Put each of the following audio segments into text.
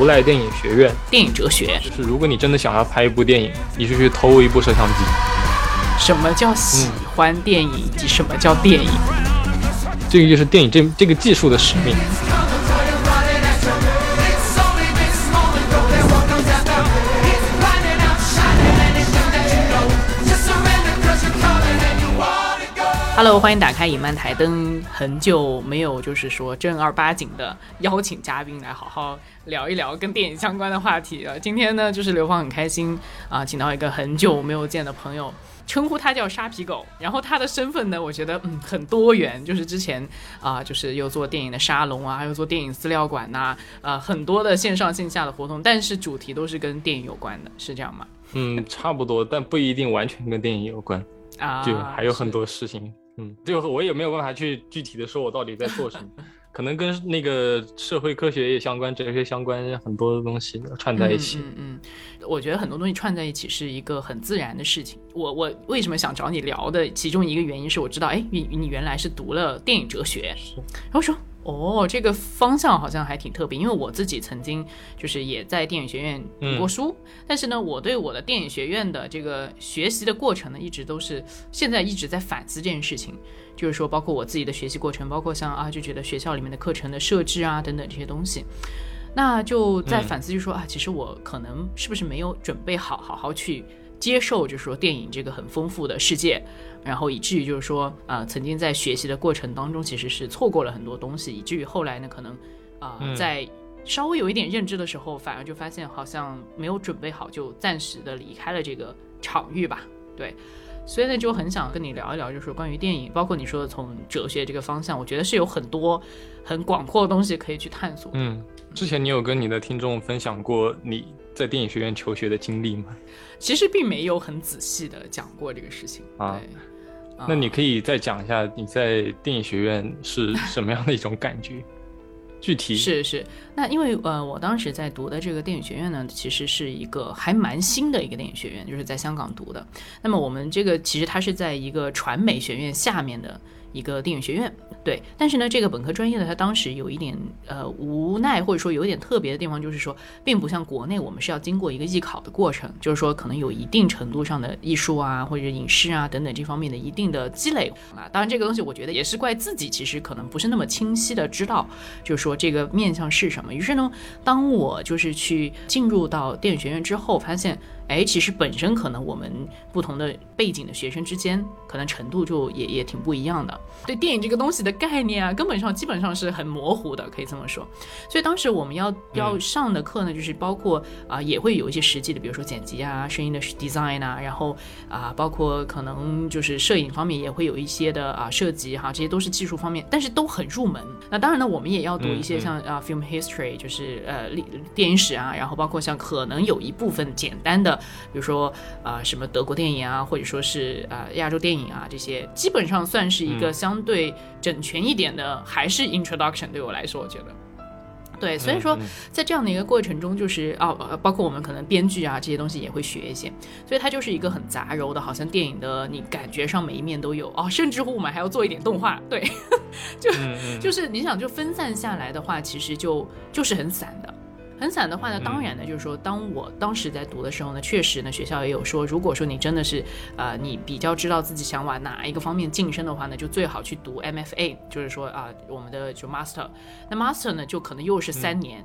无赖电影学院。电影哲学就是，如果你真的想要拍一部电影，你就去偷一部摄像机。什么叫喜欢电影，以及什么叫电影？这个就是电影这这个技术的使命。Hello，欢迎打开影漫台灯。很久没有就是说正儿八经的邀请嘉宾来好好聊一聊跟电影相关的话题了。今天呢，就是刘芳很开心啊、请到一个很久没有见的朋友。称呼他叫沙皮狗，然后他的身份呢，我觉得嗯很多元，就是之前啊、就是又做电影的沙龙啊，又做电影资料馆呐、呃很多的线上线下的活动，但是主题都是跟电影有关的，是这样吗？嗯，差不多，但不一定完全跟电影有关，啊，就还有很多事情。嗯，最后我也没有办法去具体的说我到底在做什么，可能跟那个社会科学也相关，哲学相关，很多东西串在一起。嗯嗯嗯，我觉得很多东西串在一起是一个很自然的事情。我我为什么想找你聊的其中一个原因是我知道，哎，你你原来是读了电影哲学，然后说。哦，这个方向好像还挺特别，因为我自己曾经就是也在电影学院读过书，但是呢，我对我的电影学院的这个学习的过程呢，一直都是现在一直在反思这件事情，就是说，包括我自己的学习过程，包括像啊，就觉得学校里面的课程的设置啊等等这些东西，那就在反思，就说、啊，其实我可能是不是没有准备好，好好去接受，就是说电影这个很丰富的世界，然后以至于就是说，呃，曾经在学习的过程当中，其实是错过了很多东西，以至于后来呢，可能啊、在稍微有一点认知的时候，反而就发现好像没有准备好，就暂时的离开了这个场域吧，对。所以呢，就很想跟你聊一聊，就是关于电影，包括你说的从哲学这个方向，我觉得是有很多很广阔的东西可以去探索。嗯，之前你有跟你的听众分享过你在电影学院求学的经历吗？其实并没有很仔细的讲过这个事情。啊对，啊那你可以再讲一下你在电影学院是 什么样的一种感觉？具体是是，那因为呃，我当时在读的这个电影学院呢，其实是一个还蛮新的一个电影学院，就是在香港读的。那么我们这个其实它是在一个传媒学院下面的一个电影学院，对。但是呢，这个本科专业呢，它当时有一点呃无奈，或者说有一点特别的地方，就是说，并不像国内我们是要经过一个艺考的过程，就是说可能有一定程度上的艺术啊或者影视啊等等这方面的一定的积累啊。当然，这个东西我觉得也是怪自己，其实可能不是那么清晰的知道，就是说这个面向是什么。于是呢，当我就是去进入到电影学院之后，发现，哎，其实本身可能我们不同的背景的学生之间，可能程度就也也挺不一样的。对电影这个东西的概念啊，根本上基本上是很模糊的，可以这么说。所以当时我们要要上的课呢，就是包括啊、也会有一些实际的，比如说剪辑啊、声音的 design 啊，然后啊、包括可能就是摄影方面也会有一些的啊涉及哈，这些都是技术方面，但是都很入门。那当然呢，我们也要读一些嗯嗯像啊、film history，就是呃历电影史啊，然后包括像可能有一部分简单的，比如说啊、什么德国电影啊，或者说是啊、亚洲电影啊这些，基本上算是一个相对整全一点的，还是 introduction 对我来说，我觉得。对，所以说在这样的一个过程中，就是哦，呃包括我们可能编剧啊这些东西也会学一些，所以它就是一个很杂糅的，好像电影的你感觉上每一面都有哦，甚至乎我们还要做一点动画，对，就、就是你想就分散下来的话，其实就就是很散的。很散的话呢，嗯当然呢，就是说，当我当时在读的时候呢，确实呢，学校也有说，如果说你真的是，呃，你比较知道自己想往哪一个方面晋升的话呢，就最好去读 MFA，就是说啊、我们的就 Master。那 Master 呢，就可能又是三年。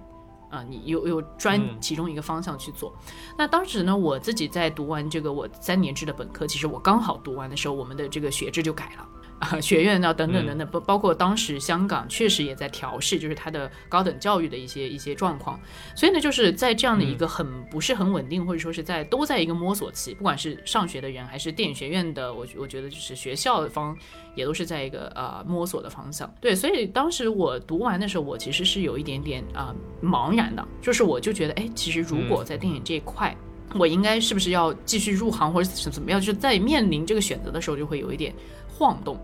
啊、你又又专嗯其中一个方向去做。那当时呢，我自己在读完这个我三年制的本科，其实我刚好读完的时候，我们的这个学制就改了。啊，学院啊，等等等等，包包括当时香港确实也在调试，就是它的高等教育的一些一些状况。所以呢，就是在这样的一个很不是很稳定，或者说是在都在一个摸索期，不管是上学的人还是电影学院的，我我觉得就是学校方也都是在一个呃摸索的方向。对，所以当时我读完的时候，我其实是有一点点啊、茫然的，就是我就觉得，哎，其实如果在电影这一块。我应该是不是要继续入行，或者是怎么样？就是在面临这个选择的时候，就会有一点晃动。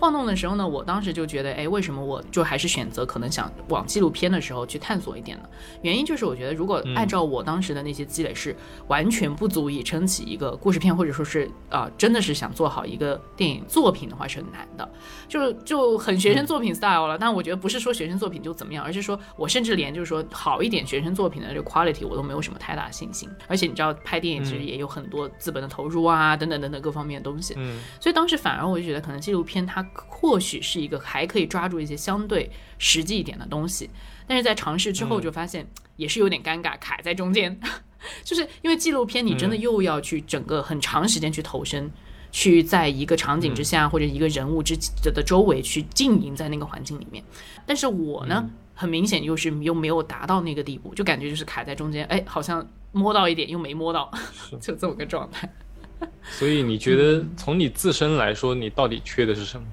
晃动的时候呢，我当时就觉得，哎，为什么我就还是选择可能想往纪录片的时候去探索一点呢？原因就是我觉得，如果按照我当时的那些积累，是完全不足以撑起一个故事片，或者说是啊，真的是想做好一个电影作品的话，是很难的，就就很学生作品 style 了。但我觉得不是说学生作品就怎么样，而是说我甚至连就是说好一点学生作品的这个 quality 我都没有什么太大信心。而且你知道，拍电影其实也有很多资本的投入啊，等等等等各方面的东西。嗯，所以当时反而我就觉得，可能纪录片它。或许是一个还可以抓住一些相对实际一点的东西，但是在尝试之后就发现也是有点尴尬，卡在中间。就是因为纪录片，你真的又要去整个很长时间去投身，去在一个场景之下或者一个人物之的周围去经营在那个环境里面。但是我呢，很明显又是又没有达到那个地步，就感觉就是卡在中间，哎，好像摸到一点又没摸到，就这么个状态。所以你觉得从你自身来说，你到底缺的是什么？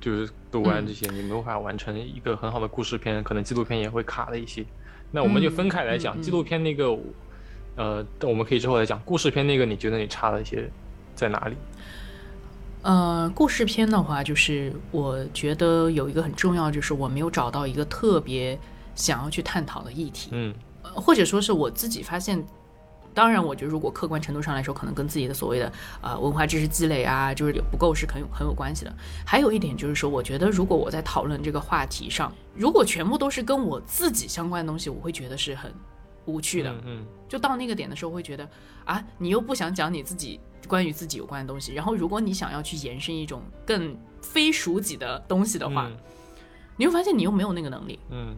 就是读完这些，你没有办法完成一个很好的故事片，可能纪录片也会卡了一些。那我们就分开来讲，纪录片那个，呃，我们可以之后来讲。故事片那个，你觉得你差了一些在哪里？呃，故事片的话，就是我觉得有一个很重要，就是我没有找到一个特别想要去探讨的议题。嗯，或者说是我自己发现。当然，我觉得如果客观程度上来说，可能跟自己的所谓的呃文化知识积累啊，就是不够是很有很有关系的。还有一点就是说，我觉得如果我在讨论这个话题上，如果全部都是跟我自己相关的东西，我会觉得是很无趣的。嗯，就到那个点的时候，会觉得啊，你又不想讲你自己关于自己有关的东西，然后如果你想要去延伸一种更非属己的东西的话，你会发现你又没有那个能力。嗯。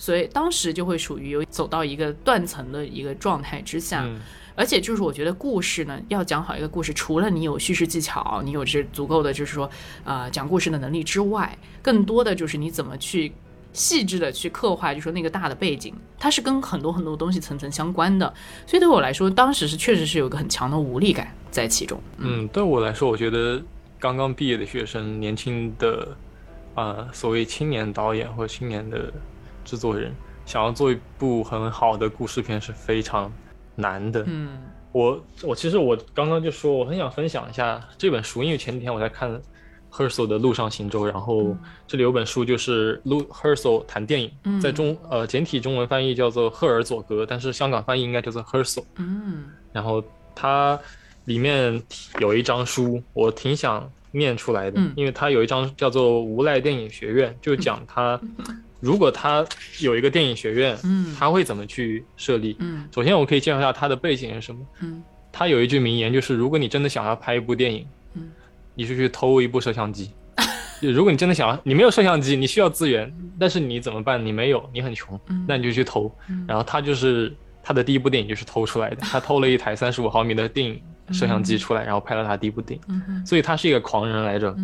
所以当时就会属于有走到一个断层的一个状态之下，而且就是我觉得故事呢，要讲好一个故事，除了你有叙事技巧，你有这足够的就是说，呃，讲故事的能力之外，更多的就是你怎么去细致的去刻画，就说那个大的背景，它是跟很多很多东西层层相关的。所以对我来说，当时是确实是有一个很强的无力感在其中。嗯，对我来说，我觉得刚刚毕业的学生，年轻的，呃，所谓青年导演或青年的。制作人想要做一部很好的故事片是非常难的。嗯，我我其实我刚刚就说我很想分享一下这本书，因为前几天我在看 Herzl 的《路上行舟》，然后这里有本书就是路 Herzl 谈电影，在中呃简体中文翻译叫做赫尔佐格，但是香港翻译应该叫做 Herzl。嗯，然后它里面有一章书，我挺想念出来的，因为它有一章叫做《无赖电影学院》，就讲他。如果他有一个电影学院，嗯，他会怎么去设立？嗯，首先我可以介绍一下他的背景是什么。嗯，他有一句名言，就是如果你真的想要拍一部电影，嗯，你就去偷一部摄像机。如果你真的想要，你没有摄像机，你需要资源，但是你怎么办？你没有，你很穷，那你就去偷。然后他就是他的第一部电影就是偷出来的，他偷了一台三十五毫米的电影摄像机出来，然后拍了他第一部电影。所以他是一个狂人来着，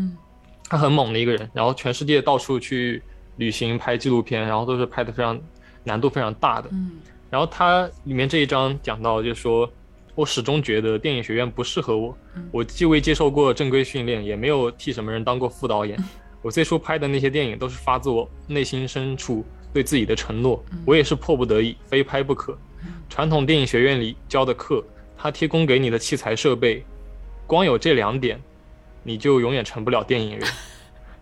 他很猛的一个人，然后全世界到处去。旅行拍纪录片，然后都是拍的非常难度非常大的。嗯，然后他里面这一章讲到，就是说我始终觉得电影学院不适合我。我既未接受过正规训练，也没有替什么人当过副导演。我最初拍的那些电影都是发自我内心深处对自己的承诺。我也是迫不得已，非拍不可。传统电影学院里教的课，他提供给你的器材设备，光有这两点，你就永远成不了电影人。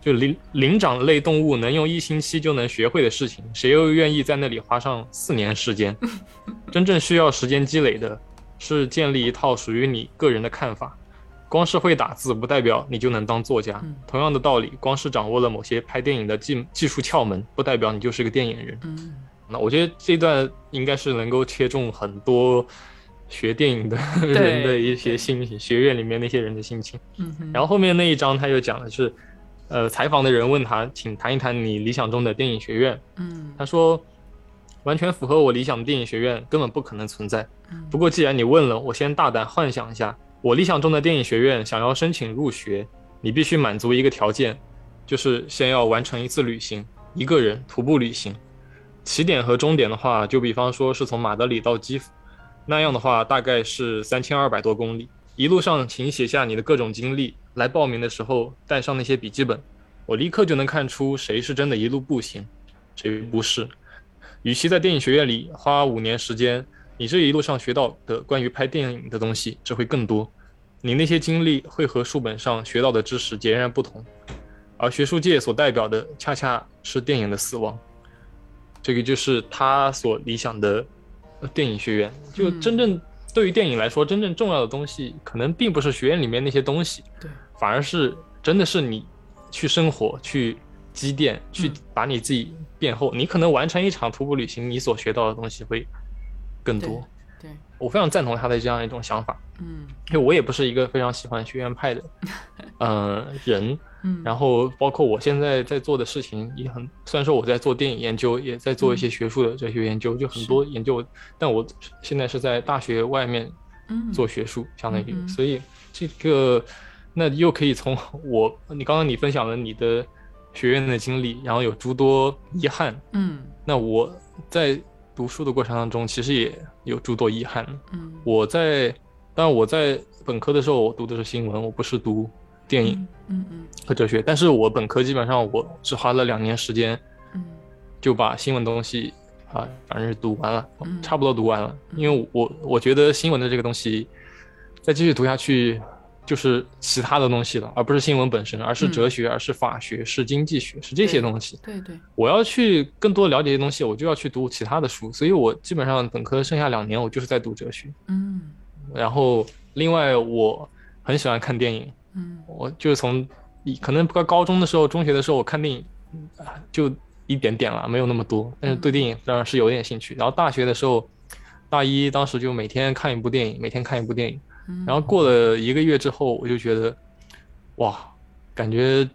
就灵灵长类动物能用一星期就能学会的事情，谁又愿意在那里花上四年时间？真正需要时间积累的，是建立一套属于你个人的看法。光是会打字不代表你就能当作家。同样的道理，光是掌握了某些拍电影的技技术窍门，不代表你就是个电影人。那我觉得这段应该是能够切中很多学电影的人的一些心情，学院里面那些人的心情。然后后面那一章他又讲的是。呃，采访的人问他，请谈一谈你理想中的电影学院。嗯，他说，完全符合我理想的电影学院根本不可能存在。不过既然你问了，我先大胆幻想一下，我理想中的电影学院想要申请入学，你必须满足一个条件，就是先要完成一次旅行，一个人徒步旅行。起点和终点的话，就比方说是从马德里到基辅，那样的话大概是三千二百多公里。一路上，请写下你的各种经历。来报名的时候带上那些笔记本，我立刻就能看出谁是真的一路步行，谁不是。与其在电影学院里花五年时间，你这一路上学到的关于拍电影的东西只会更多。你那些经历会和书本上学到的知识截然不同，而学术界所代表的恰恰是电影的死亡。这个就是他所理想的电影学院。就真正对于电影来说，真正重要的东西，可能并不是学院里面那些东西，对，反而是真的是你去生活、去积淀、去把你自己变厚。你可能完成一场徒步旅行，你所学到的东西会更多。对我非常赞同他的这样一种想法。嗯。因为我也不是一个非常喜欢学院派的，呃人，嗯，然后包括我现在在做的事情也很，虽然说我在做电影研究，也在做一些学术的哲学研究，就很多研究，但我现在是在大学外面嗯。做学术，相当于，嗯所以这个那又可以从 我你刚刚你分享了你的学院的经历，然后有诸多遗憾，嗯那我在读书的过程当中，其实也有诸多遗憾。嗯我在，当然我在本科的时候，我读的是新闻，我不是读电影嗯嗯和哲学。但是我本科基本上我只花了两年时间，嗯就把新闻东西啊，反正是读完了，嗯差不多读完了。因为我我觉得新闻的这个东西，再继续读下去就是其他的东西了，而不是新闻本身，而是嗯哲学，而是法学，是经济学，是这些东西。对对我要去更多了解一些东西，我就要去读其他的书，所以我基本上本科剩下两年，我就是在读哲学。嗯然后另外我很喜欢看电影，嗯我就是从以可能高高中的时候、中学的时候，我看电影就一点点了，没有那么多，但是对电影当然是有点兴趣。然后大学的时候，大一当时就每天看一部电影，每天看一部电影。嗯，然后过了一个月之后，我就觉得，哇，感觉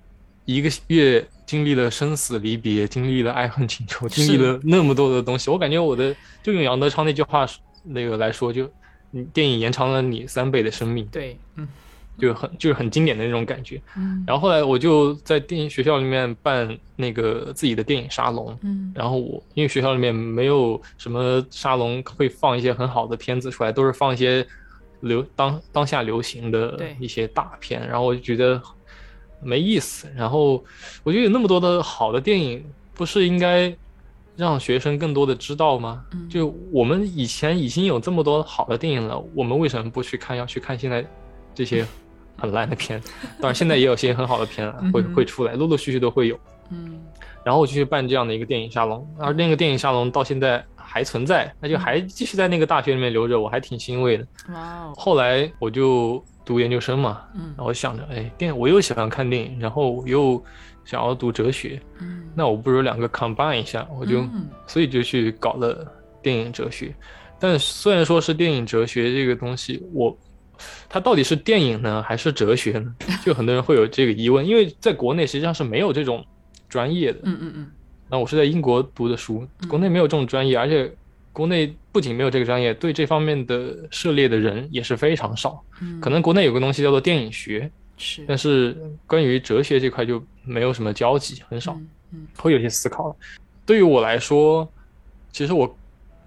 一个月经历了生死离别，经历了爱恨情仇，经历了那么多的东西，我感觉我的就用杨德昌那句话那个来说，就你电影延长了你三倍的生命，对嗯。就很就是很经典的那种感觉。嗯。然后后来我就在电影学校里面办那个自己的电影沙龙，嗯。然后我因为学校里面没有什么沙龙会放一些很好的片子出来，都是放一些流当当下流行的一些大片，然后我就觉得没意思。然后我觉得有那么多的好的电影，不是应该让学生更多的知道吗？嗯就我们以前已经有这么多好的电影了，我们为什么不去看？要去看现在这些很烂的片？当然，现在也有些很好的片啊会会出来，陆陆续续都会有。嗯然后我就去办这样的一个电影沙龙，而那个电影沙龙到现在还存在，那就还继续在那个大学里面留着，我还挺欣慰的。哇哦后来我就读研究生嘛，嗯然后想着，哎，电我又喜欢看电影，然后我又想要读哲学，嗯那我不如两个 combine 一下，我就、嗯所以就去搞了电影哲学。但虽然说是电影哲学这个东西，我它到底是电影呢，还是哲学呢？就很多人会有这个疑问，因为在国内实际上是没有这种专业的。嗯嗯嗯那我是在英国读的书，国内没有这种专业，而且国内不仅没有这个专业，对这方面的涉猎的人也是非常少。嗯，可能国内有个东西叫做电影学，是但是关于哲学这块就没有什么交集，很少，嗯嗯会有些思考了。对于我来说，其实我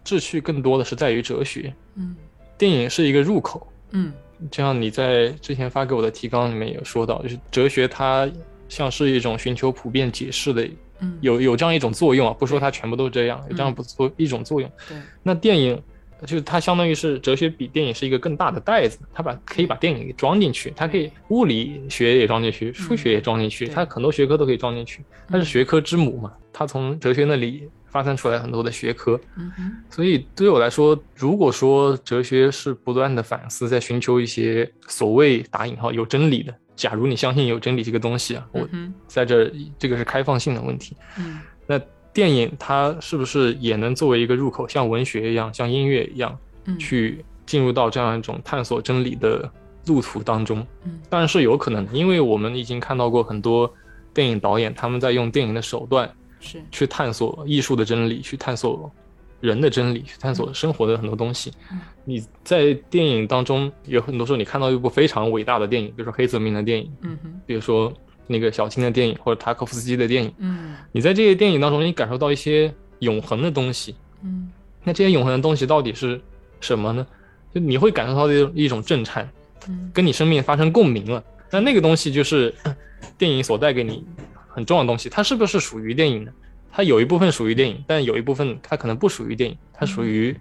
志趣更多的是在于哲学，嗯电影是一个入口。嗯就像你在之前发给我的提纲里面有说到，就是哲学它像是一种寻求普遍解释的嗯有有这样一种作用啊，不说它全部都这样，有这样不作一种作用。对那电影就是它相当于是哲学比电影是一个更大的袋子，它把可以把电影给装进去，它可以物理学也装进去，数学也装进去，它很多学科都可以装进去。它是学科之母嘛，它从哲学那里发散出来很多的学科。嗯哼所以对我来说，如果说哲学是不断的反思，在寻求一些所谓打引号有真理的，假如你相信有真理这个东西啊，我在这儿这个是开放性的问题。嗯。那电影它是不是也能作为一个入口，像文学一样，像音乐一样，嗯。去进入到这样一种探索真理的路途当中？嗯。当然是有可能的，因为我们已经看到过很多电影导演他们在用电影的手段是。去探索艺术的真理，去探索人的真理，去探索生活的很多东西嗯。你在电影当中有很多时候，你看到一部非常伟大的电影，比如说黑泽明的电影，嗯哼比如说那个小青的电影，或者塔可夫斯基的电影。嗯你在这些电影当中，你感受到一些永恒的东西。嗯那这些永恒的东西到底是什么呢？就你会感受到一种一种震颤，嗯跟你生命发生共鸣了。那那个东西就是 电影所带给你很重要的东西。它是不是属于电影呢？它有一部分属于电影，但有一部分它可能不属于电影，它属于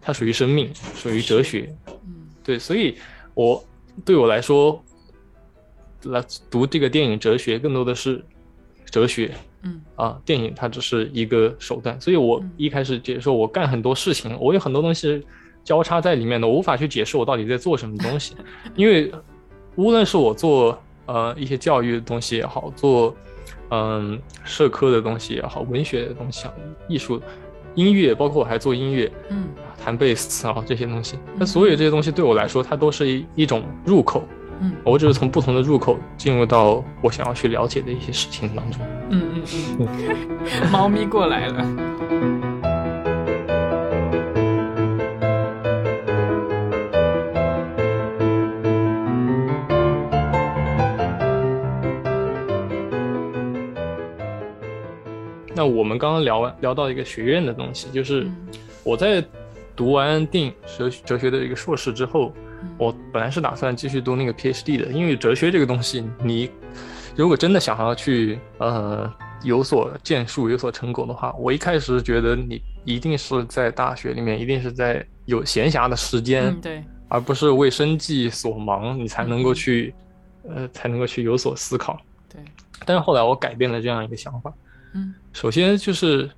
它属于生命，属于哲学。嗯。对，所以我对我来说，来读这个电影哲学更多的是哲学，嗯。啊，电影它只是一个手段，所以我一开始解说我干很多事情，我有很多东西交叉在里面的，我无法去解释我到底在做什么东西，因为无论是我做呃一些教育的东西也好，做嗯社科的东西也好，文学的东西啊，艺术、音乐，包括我还做音乐，嗯弹贝斯啊这些东西，那所有这些东西对我来说，它都是一一种入口，嗯我只是从不同的入口进入到我想要去了解的一些事情当中。嗯嗯嗯，猫咪过来了。那我们刚刚聊完聊到一个学院的东西，就是嗯。我在读完电影哲哲学的一个硕士之后，嗯。我本来是打算继续读那个 PhD 的，因为哲学这个东西，你如果真的想要去呃有所建树、有所成果的话，我一开始觉得你一定是在大学里面，一定是在有闲暇的时间，嗯，对，而不是为生计所忙，你才能够去呃才能够去有所思考。对，但是后来我改变了这样一个想法，嗯首先就是，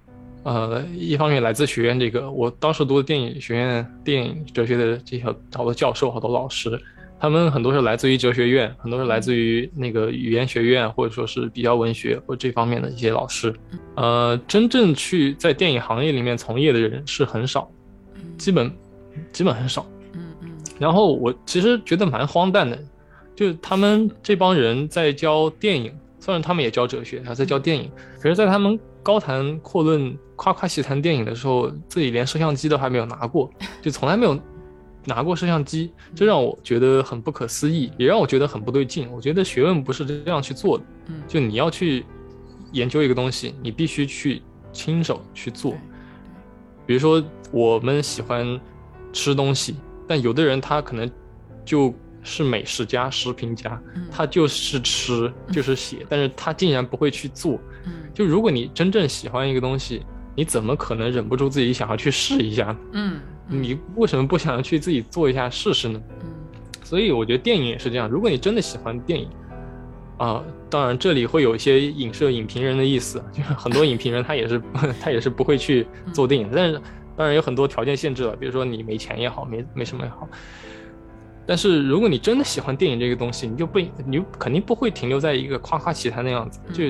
呃，一方面来自学院这个，我当时读的电影学院电影哲学的这些好多教授、好多老师，他们很多是来自于哲学院，很多是来自于那个语言学院，或者说是比较文学或这方面的一些老师。呃，真正去在电影行业里面从业的人是很少，嗯基本基本很少。嗯嗯然后我其实觉得蛮荒诞的，就是他们这帮人在教电影，虽然他们也教哲学，还在教电影，可是，在他们高谈阔论、夸夸其谈电影的时候，自己连摄像机都还没有拿过，就从来没有拿过摄像机，这让我觉得很不可思议，也让我觉得很不对劲。我觉得学问不是这样去做的，嗯，就你要去研究一个东西，你必须去亲手去做。比如说，我们喜欢吃东西，但有的人他可能就是美食家、食评家，嗯他就是吃，就是写，但是他竟然不会去做。嗯就如果你真正喜欢一个东西，你怎么可能忍不住自己想要去试一下呢？嗯嗯你为什么不想要去自己做一下试试呢？嗯所以我觉得电影也是这样。如果你真的喜欢电影，啊、当然这里会有一些影射影评人的意思，就是很多影评人他也是他也是不会去做电影，但是当然有很多条件限制了，比如说你没钱也好，没没什么也好。但是如果你真的喜欢电影这个东西，你就不你就肯定不会停留在一个夸夸其谈的样子，就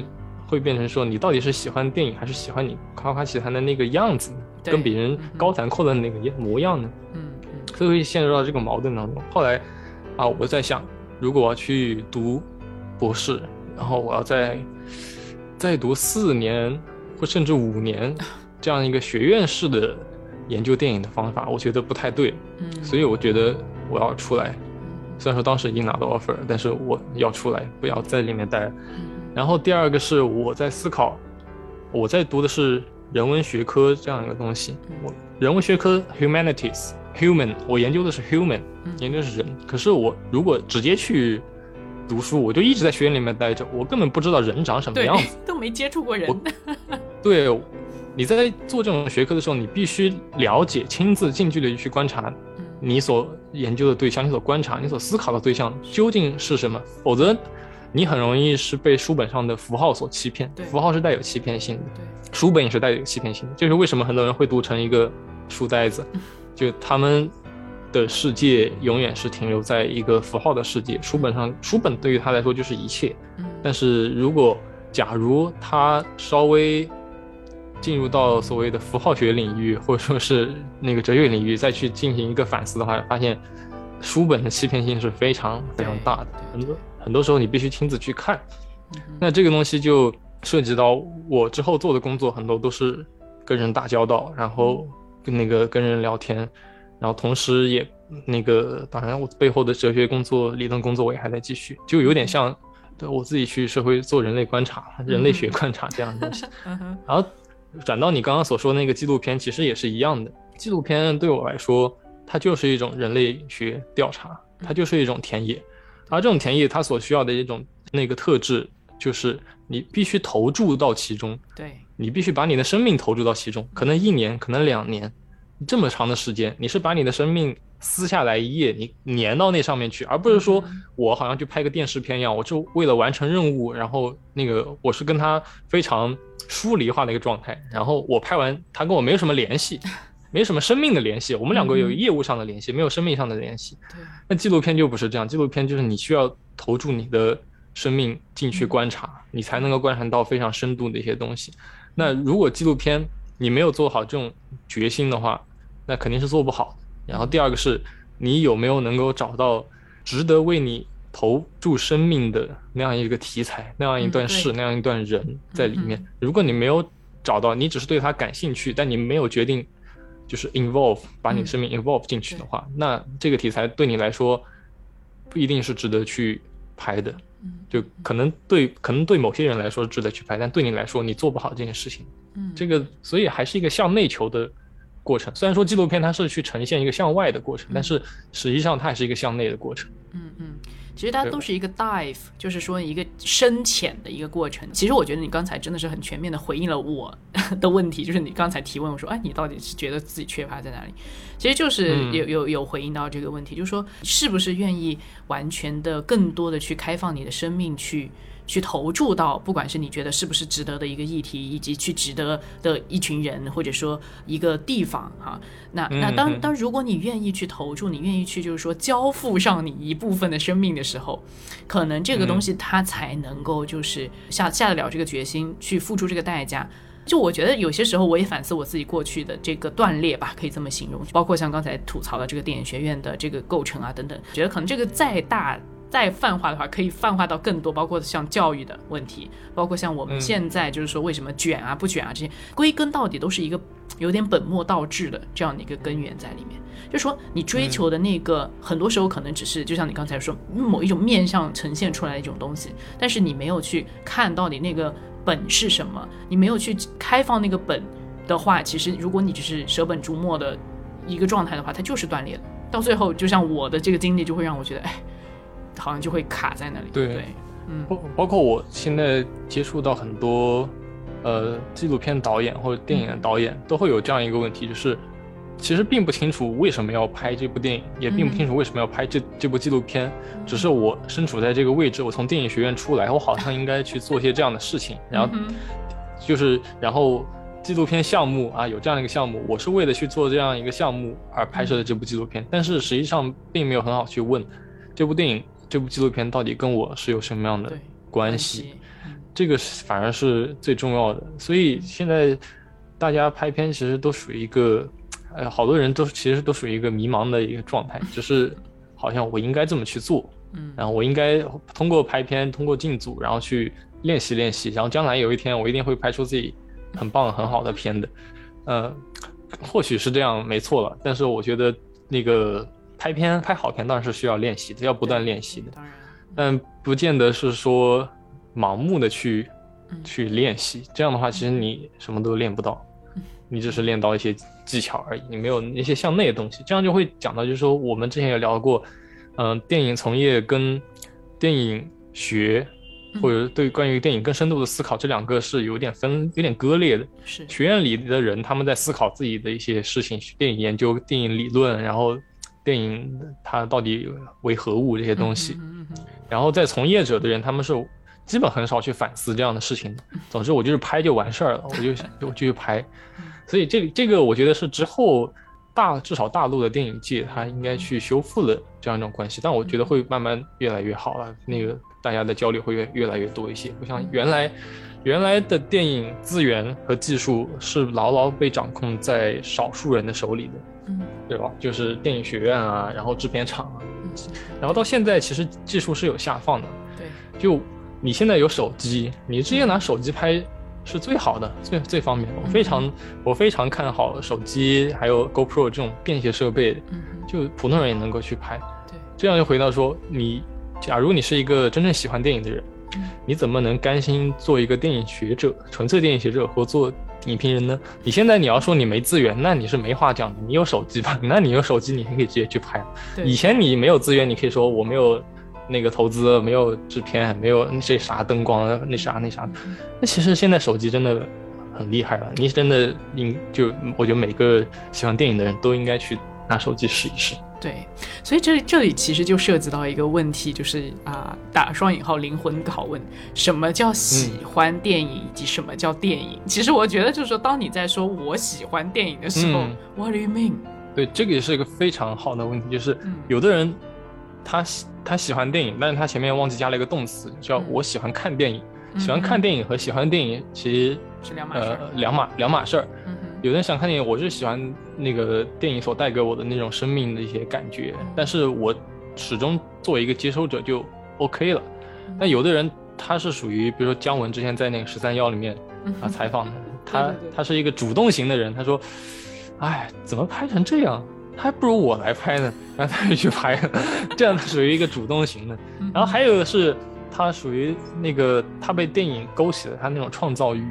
会变成说你到底是喜欢电影还是喜欢你夸夸其谈的那个样子跟别人高谈阔论的那个模样呢？嗯所以会陷入到这个矛盾当中。后来啊，我在想，如果我要去读博士，然后我要再再读四年或甚至五年 这样一个学院式的研究电影的方法，我觉得不太对。嗯，所以我觉得我要出来。虽然说当时已经拿到 offer，但是我要出来，不要在里面待。嗯然后第二个是我在思考，我在读的是人文学科这样一个东西。我人文学科 humanities human，我研究的是 human，嗯研究的是人。可是我如果直接去读书，我就一直在学院里面待着，我根本不知道人长什么样子。都没接触过人，对，你在做这种学科的时候，你必须了解、亲自近距离去观察嗯你所研究的对象、你所观察、你所思考的对象究竟是什么，否则你很容易是被书本上的符号所欺骗对。符号是带有欺骗性的，对，书本也是带有欺骗性的。就是为什么很多人会读成一个书呆子，就他们的世界永远是停留在一个符号的世界，书本上书本对于他来说就是一切。嗯但是如果假如他稍微进入到所谓的符号学领域，或者说是那个哲学领域，再去进行一个反思的话，发现书本的欺骗性是非常非常大的。很多很多时候你必须亲自去看。嗯那这个东西就涉及到我之后做的工作，很多都是跟人打交道，然后跟那个跟人聊天，然后同时也那个，当然我背后的哲学工作、理论工作我也还在继续，就有点像对我自己去社会做人类观察、人类学观察这样的东西。嗯然后转到你刚刚所说的那个纪录片，其实也是一样的。纪录片对我来说，它就是一种人类学调查，它就是一种田野。而这种田野，它所需要的一种那个特质，就是你必须投注到其中，对，你必须把你的生命投注到其中，可能一年，可能两年，这么长的时间，你是把你的生命撕下来一页，你粘到那上面去，而不是说我好像去拍个电视片一样，我就为了完成任务，然后那个我是跟他非常疏离化的一个状态，然后我拍完他跟我没有什么联系，没什么生命的联系，我们两个有业务上的联系，没有生命上的联系。那纪录片就不是这样，纪录片就是你需要投注你的生命进去观察，你才能够观察到非常深度的一些东西。那如果纪录片你没有做好这种决心的话，那肯定是做不好。然后第二个是，你有没有能够找到值得为你投注生命的那样一个题材，那样一段事，那样一段人在里面？如果你没有找到，你只是对他感兴趣，但你没有决定就是 involve 把你生命 involve 进去的话，那这个题材对你来说不一定是值得去拍的。就可能对可能对某些人来说值得去拍，但对你来说你做不好这件事情。嗯，这个所以还是一个向内求的。过程虽然说纪录片它是去呈现一个向外的过程，但是实际上它也是一个向内的过程。嗯嗯，其实它都是一个 dive，就是说一个深浅的一个过程。其实我觉得你刚才真的是很全面的回应了我 的问题，就是你刚才提问我说，哎，你到底是觉得自己缺乏在哪里？其实就是有有有回应到这个问题，就是说是不是愿意完全的更多的去开放你的生命去。去投注到，不管是你觉得是不是值得的一个议题，以及去值得的一群人，或者说一个地方，哈，那那当当如果你愿意去投注，你愿意去就是说交付上你一部分的生命的时候，可能这个东西它才能够就是下下得了这个决心去付出这个代价。就我觉得有些时候我也反思我自己过去的这个断裂吧，可以这么形容，包括像刚才吐槽的这个电影学院的这个构成啊等等，觉得可能这个再大。再泛化的话，可以泛化到更多，包括像教育的问题，包括像我们现在就是说为什么卷啊不卷啊这些，归根到底都是一个有点本末倒置的这样的一个根源在里面。就说你追求的那个，很多时候可能只是就像你刚才说某一种面相呈现出来的一种东西，但是你没有去看到你那个本是什么，你没有去开放那个本的话，其实如果你只是舍本逐末的一个状态的话，它就是断裂的。到最后，就像我的这个经历，就会让我觉得，哎。好像就会卡在那里。对，嗯，包包括我现在接触到很多，呃，纪录片导演或者电影的导演都会有这样一个问题，就是其实并不清楚为什么要拍这部电影，也并不清楚为什么要拍这这部纪录片，只是我身处在这个位置，我从电影学院出来，我好像应该去做些这样的事情，然后就是然后纪录片项目啊有这样的一个项目，我是为了去做这样一个项目而拍摄的这部纪录片，但是实际上并没有很好去问这部电影。这部纪录片到底跟我是有什么样的关系？这个反而是最重要的。所以现在大家拍片其实都属于一个，呃，好多人都其实都属于一个迷茫的一个状态，就是好像我应该这么去做，嗯，然后我应该通过拍片，通过进组，然后去练习练习，然后将来有一天我一定会拍出自己很棒很好的片的，呃，或许是这样没错了，但是我觉得那个。拍片拍好片当然是需要练习的，要不断练习的。当然，但不见得是说盲目的去去练习。这样的话，其实你什么都练不到，你只是练到一些技巧而已，你没有那些向内的东西。这样就会讲到，就是说我们之前也聊过，嗯，电影从业跟电影学或者对关于电影更深度的思考，这两个是有点分、有点割裂的。是学院里的人他们在思考自己的一些事情，电影研究、电影理论，然后。电影它到底为何物这些东西，然后在从业者的人，他们是基本很少去反思这样的事情的。总之，我就是拍就完事儿了，我就想我继续拍。所以这这个我觉得是之后大至少大陆的电影界，它应该去修复的这样一种关系。但我觉得会慢慢越来越好了，那个大家的交流会越越来越多一些，不像原来原来的电影资源和技术是牢牢被掌控在少数人的手里的。嗯，对吧？就是电影学院啊，然后制片厂啊，然后到现在其实技术是有下放的。对，就你现在有手机，你直接拿手机拍是最好的，最最方便。我非常我非常看好手机，还有 GoPro 这种便携设备，就普通人也能够去拍。对，这样就回到说，你假如你是一个真正喜欢电影的人，你怎么能甘心做一个电影学者，纯粹电影学者和做？影评人呢？你现在你要说你没资源，那你是没话讲的。你有手机吧？那你有手机，你还可以直接去拍。以前你没有资源，你可以说我没有那个投资，没有制片，没有那些啥灯光，那啥那啥。那其实现在手机真的很厉害了。你真的应就我觉得每个喜欢电影的人都应该去拿手机试一试。对，所以这这里其实就涉及到一个问题，就是啊，打双引号灵魂拷问：什么叫喜欢电影，以及什么叫电影？其实我觉得就是说，当你在说我喜欢电影的时候，What do you mean？对，这个也是一个非常好的问题，就是有的人他喜他喜欢电影，但是他前面忘记加了一个动词，叫我喜欢看电影。喜欢看电影和喜欢电影其实是两码呃两码两码事儿。有人想看电影，我是喜欢那个电影所带给我的那种生命的一些感觉，但是我始终作为一个接收者就 OK 了。那有的人他是属于，比如说姜文之前在那个十三幺里面啊采访的，他他是一个主动型的人，他说，哎，怎么拍成这样？还不如我来拍呢。然后他就去拍了，这样他属于一个主动型的。然后还有是，他属于那个他被电影勾起了他那种创造欲。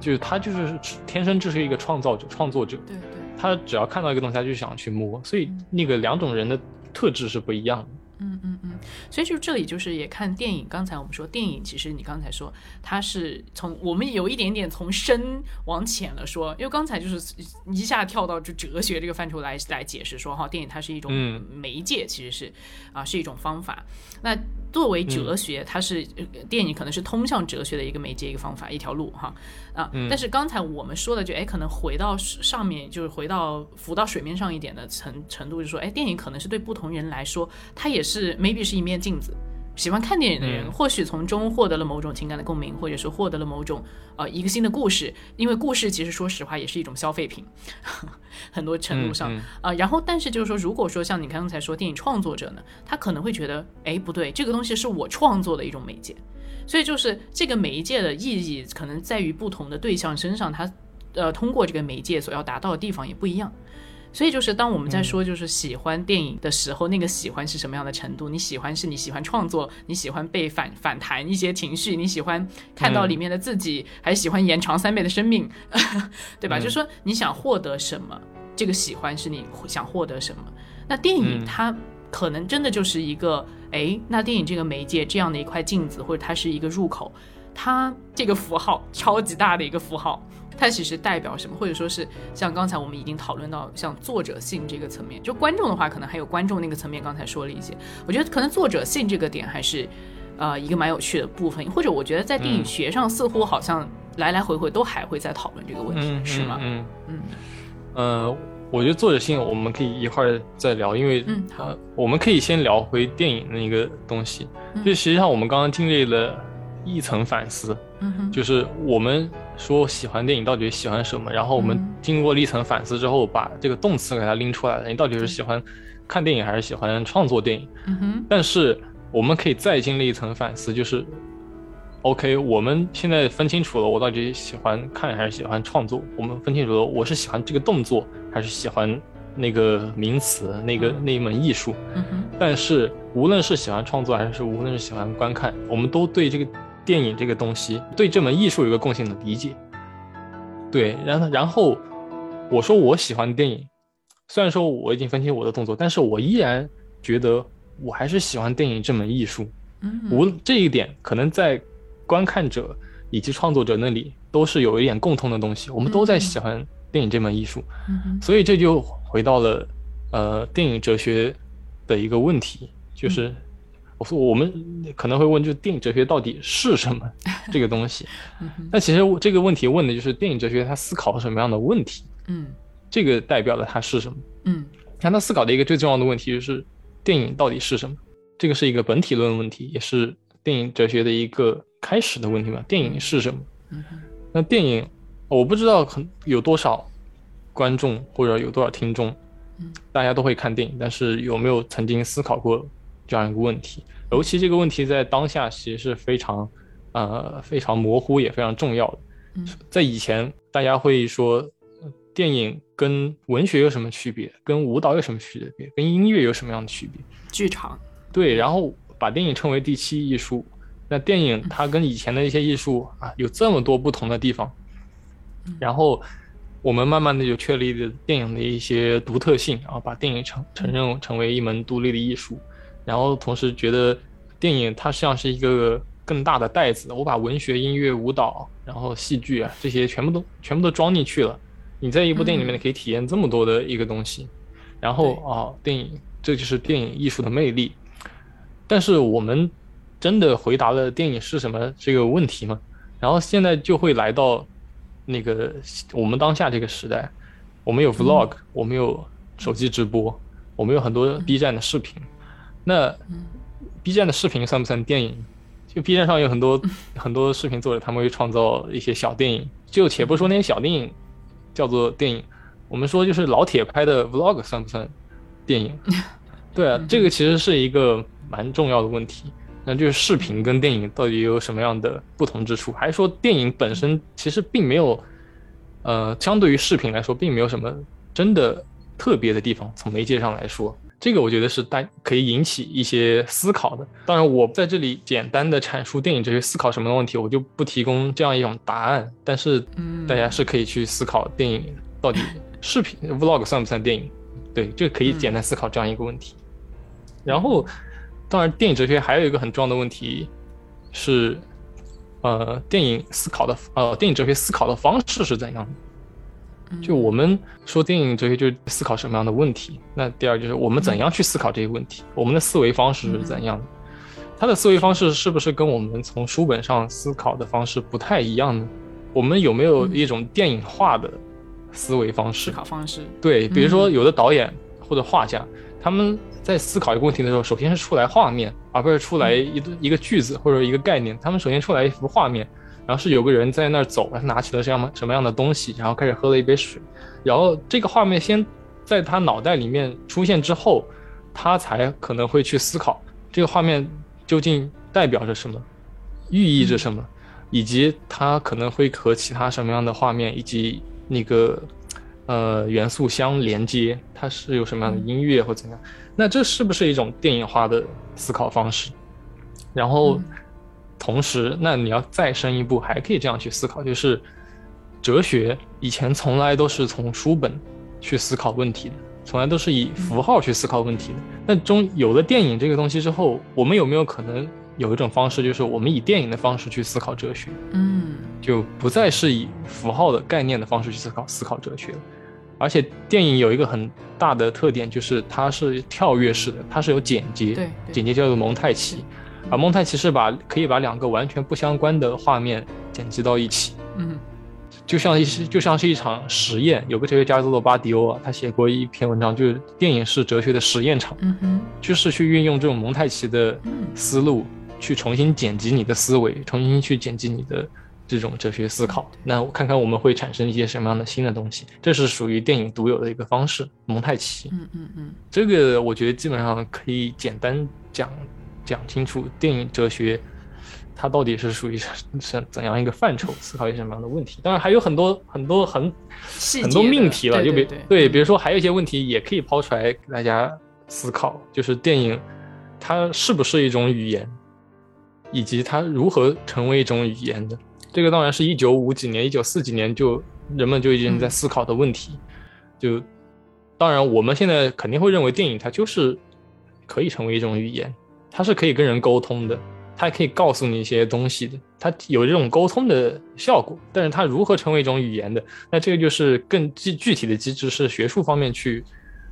就是他就是天生就是一个创造者、创作者，对对，他只要看到一个东西，他就想去摸，所以那个两种人的特质是不一样的。嗯嗯嗯，所以就这里就是也看电影。刚才我们说电影，其实你刚才说它是从我们有一点点从深往浅了说，因为刚才就是一下跳到就哲学这个范畴来来解释说哈，电影它是一种媒介，其实是啊是一种方法。那作为哲学，它是电影可能是通向哲学的一个媒介、一个方法、一条路哈啊。但是刚才我们说的就哎，可能回到上面，就是回到浮到水面上一点的程程度，就说哎，电影可能是对不同人来说，它也是 maybe 是一面镜子。喜欢看电影的人，或许从中获得了某种情感的共鸣，或者是获得了某种呃一个新的故事。因为故事其实说实话也是一种消费品，很多程度上啊。然后，但是就是说，如果说像你刚才说电影创作者呢，他可能会觉得，哎，不对，这个东西是我创作的一种媒介，所以就是这个媒介的意义可能在于不同的对象身上，他呃通过这个媒介所要达到的地方也不一样。所以就是当我们在说就是喜欢电影的时候，那个喜欢是什么样的程度？你喜欢是你喜欢创作，你喜欢被反反弹一些情绪，你喜欢看到里面的自己，还是喜欢延长三倍的生命，对吧？就是说你想获得什么，这个喜欢是你想获得什么。那电影它可能真的就是一个，哎，那电影这个媒介这样的一块镜子，或者它是一个入口，它这个符号超级大的一个符号。它其实代表什么，或者说是像刚才我们已经讨论到像作者性这个层面，就观众的话，可能还有观众那个层面，刚才说了一些。我觉得可能作者性这个点还是，呃，一个蛮有趣的部分，或者我觉得在电影学上似乎好像来来回回都还会在讨论这个问题，是吗？嗯嗯。呃，我觉得作者性我们可以一会儿再聊，因为呃，我们可以先聊回电影那个东西，就实际上我们刚刚经历了一层反思，就是我们。说喜欢电影到底喜欢什么？然后我们经过了一层反思之后，把这个动词给它拎出来了。你到底是喜欢看电影还是喜欢创作电影？嗯哼。但是我们可以再经历一层反思，就是，OK，我们现在分清楚了，我到底喜欢看还是喜欢创作？我们分清楚了，我是喜欢这个动作还是喜欢那个名词、那个那一门艺术？但是无论是喜欢创作还是无论是喜欢观看，我们都对这个。电影这个东西，对这门艺术有一个共性的理解。对，然后然后我说我喜欢电影，虽然说我已经分清我的动作，但是我依然觉得我还是喜欢电影这门艺术。嗯，无这一点可能在观看者以及创作者那里都是有一点共通的东西，我们都在喜欢电影这门艺术。嗯，所以这就回到了呃电影哲学的一个问题，就是。我说我们可能会问，就是电影哲学到底是什么这个东西？那其实这个问题问的就是电影哲学它思考什么样的问题？嗯，这个代表了它是什么？嗯，那他思考的一个最重要的问题就是电影到底是什么？这个是一个本体论问题，也是电影哲学的一个开始的问题嘛？电影是什么？嗯，那电影我不知道很有多少观众或者有多少听众，嗯，大家都会看电影，但是有没有曾经思考过？这样一个问题，尤其这个问题在当下其实是非常，呃，非常模糊也非常重要的。在以前，大家会说，电影跟文学有什么区别？跟舞蹈有什么区别？跟音乐有什么样的区别？剧场。对，然后把电影称为第七艺术。那电影它跟以前的一些艺术啊，有这么多不同的地方。然后我们慢慢的就确立了电影的一些独特性，然后把电影承承认成为一门独立的艺术。然后同时觉得电影它像是一个更大的袋子，我把文学、音乐、舞蹈，然后戏剧啊这些全部都全部都装进去了。你在一部电影里面可以体验这么多的一个东西，然后啊，电影这就是电影艺术的魅力。但是我们真的回答了电影是什么这个问题吗？然后现在就会来到那个我们当下这个时代，我们有 vlog，我们有手机直播，我们有很多 B 站的视频。那 B 站的视频算不算电影？就 B 站上有很多 很多视频作者，他们会创造一些小电影。就且不说那些小电影叫做电影，我们说就是老铁拍的 vlog 算不算电影？对啊，这个其实是一个蛮重要的问题。那就是视频跟电影到底有什么样的不同之处？还是说电影本身其实并没有，呃，相对于视频来说，并没有什么真的特别的地方？从媒介上来说。这个我觉得是大可以引起一些思考的。当然，我在这里简单的阐述电影哲学思考什么问题，我就不提供这样一种答案。但是，大家是可以去思考电影到底 视频 vlog 算不算电影？对，就可以简单思考这样一个问题。然后，当然，电影哲学还有一个很重要的问题是，呃，电影思考的呃，电影哲学思考的方式是怎样的？就我们说电影哲学就是思考什么样的问题，那第二就是我们怎样去思考这些问题，我们的思维方式是怎样的？他的思维方式是不是跟我们从书本上思考的方式不太一样呢？我们有没有一种电影化的思维方式？思考方式？对，比如说有的导演或者画家，他们在思考一个问题的时候，首先是出来画面，而不是出来一一个句子或者一个概念，他们首先出来一幅画面。然后是有个人在那儿走，他拿起了什么什么样的东西，然后开始喝了一杯水，然后这个画面先在他脑袋里面出现之后，他才可能会去思考这个画面究竟代表着什么，寓意着什么，以及它可能会和其他什么样的画面以及那个呃元素相连接，它是有什么样的音乐或怎样？那这是不是一种电影化的思考方式？然后。同时，那你要再深一步，还可以这样去思考，就是哲学以前从来都是从书本去思考问题的，从来都是以符号去思考问题的。那中有了电影这个东西之后，我们有没有可能有一种方式，就是我们以电影的方式去思考哲学？嗯，就不再是以符号的概念的方式去思考思考哲学了。而且电影有一个很大的特点，就是它是跳跃式的，它是有剪接，对，剪接叫做蒙太奇。而蒙太奇是把可以把两个完全不相关的画面剪辑到一起，嗯，就像一就像是一场实验。有个哲学家叫做巴迪欧啊，他写过一篇文章，就是电影是哲学的实验场，嗯哼，就是去运用这种蒙太奇的思路，去重新剪辑你的思维，重新去剪辑你的这种哲学思考。那我看看我们会产生一些什么样的新的东西，这是属于电影独有的一个方式，蒙太奇。嗯嗯嗯，这个我觉得基本上可以简单讲。讲清楚电影哲学，它到底是属于 是怎样一个范畴？思考一些什么样的问题？当然还有很多很多很很多命题了，就比对，比如说还有一些问题也可以抛出来给大家思考，就是电影它是不是一种语言，以及它如何成为一种语言的？这个当然是一九五几年、一九四几年就人们就已经在思考的问题。就当然我们现在肯定会认为电影它就是可以成为一种语言。它是可以跟人沟通的，它可以告诉你一些东西的，它有这种沟通的效果。但是它如何成为一种语言的，那这个就是更具具体的机制，是学术方面去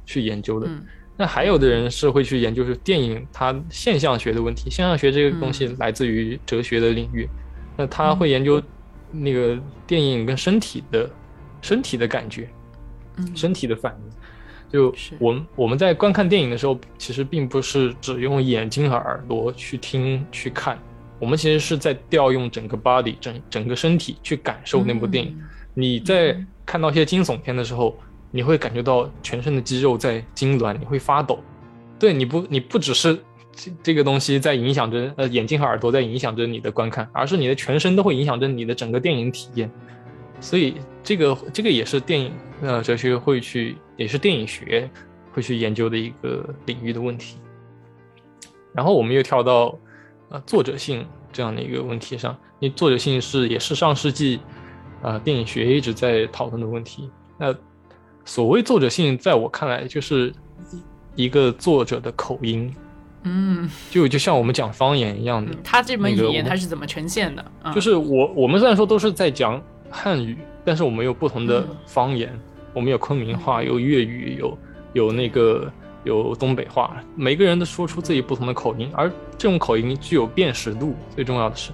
去研究的。那还有的人是会去研究是电影它现象学的问题，现象学这个东西来自于哲学的领域，那他会研究那个电影跟身体的身体的感觉，身体的反应。就我们我们在观看电影的时候，其实并不是只用眼睛和耳朵去听去看，我们其实是在调用整个 body 整整个身体去感受那部电影。你在看到一些惊悚片的时候，你会感觉到全身的肌肉在痉挛，你会发抖。对，你不你不只是这这个东西在影响着呃眼睛和耳朵在影响着你的观看，而是你的全身都会影响着你的整个电影体验。所以这个这个也是电影呃哲学会去。也是电影学会去研究的一个领域的问题。然后我们又跳到呃作者性这样的一个问题上，因为作者性是也是上世纪啊电影学一直在讨论的问题。那所谓作者性，在我看来就是一个作者的口音，嗯，就就像我们讲方言一样的。他这门语言他是怎么呈现的？就是我我们虽然说都是在讲汉语，但是我们有不同的方言。我们有昆明话，有粤语，有有那个有东北话，每个人都说出自己不同的口音，而这种口音具有辨识度，最重要的是，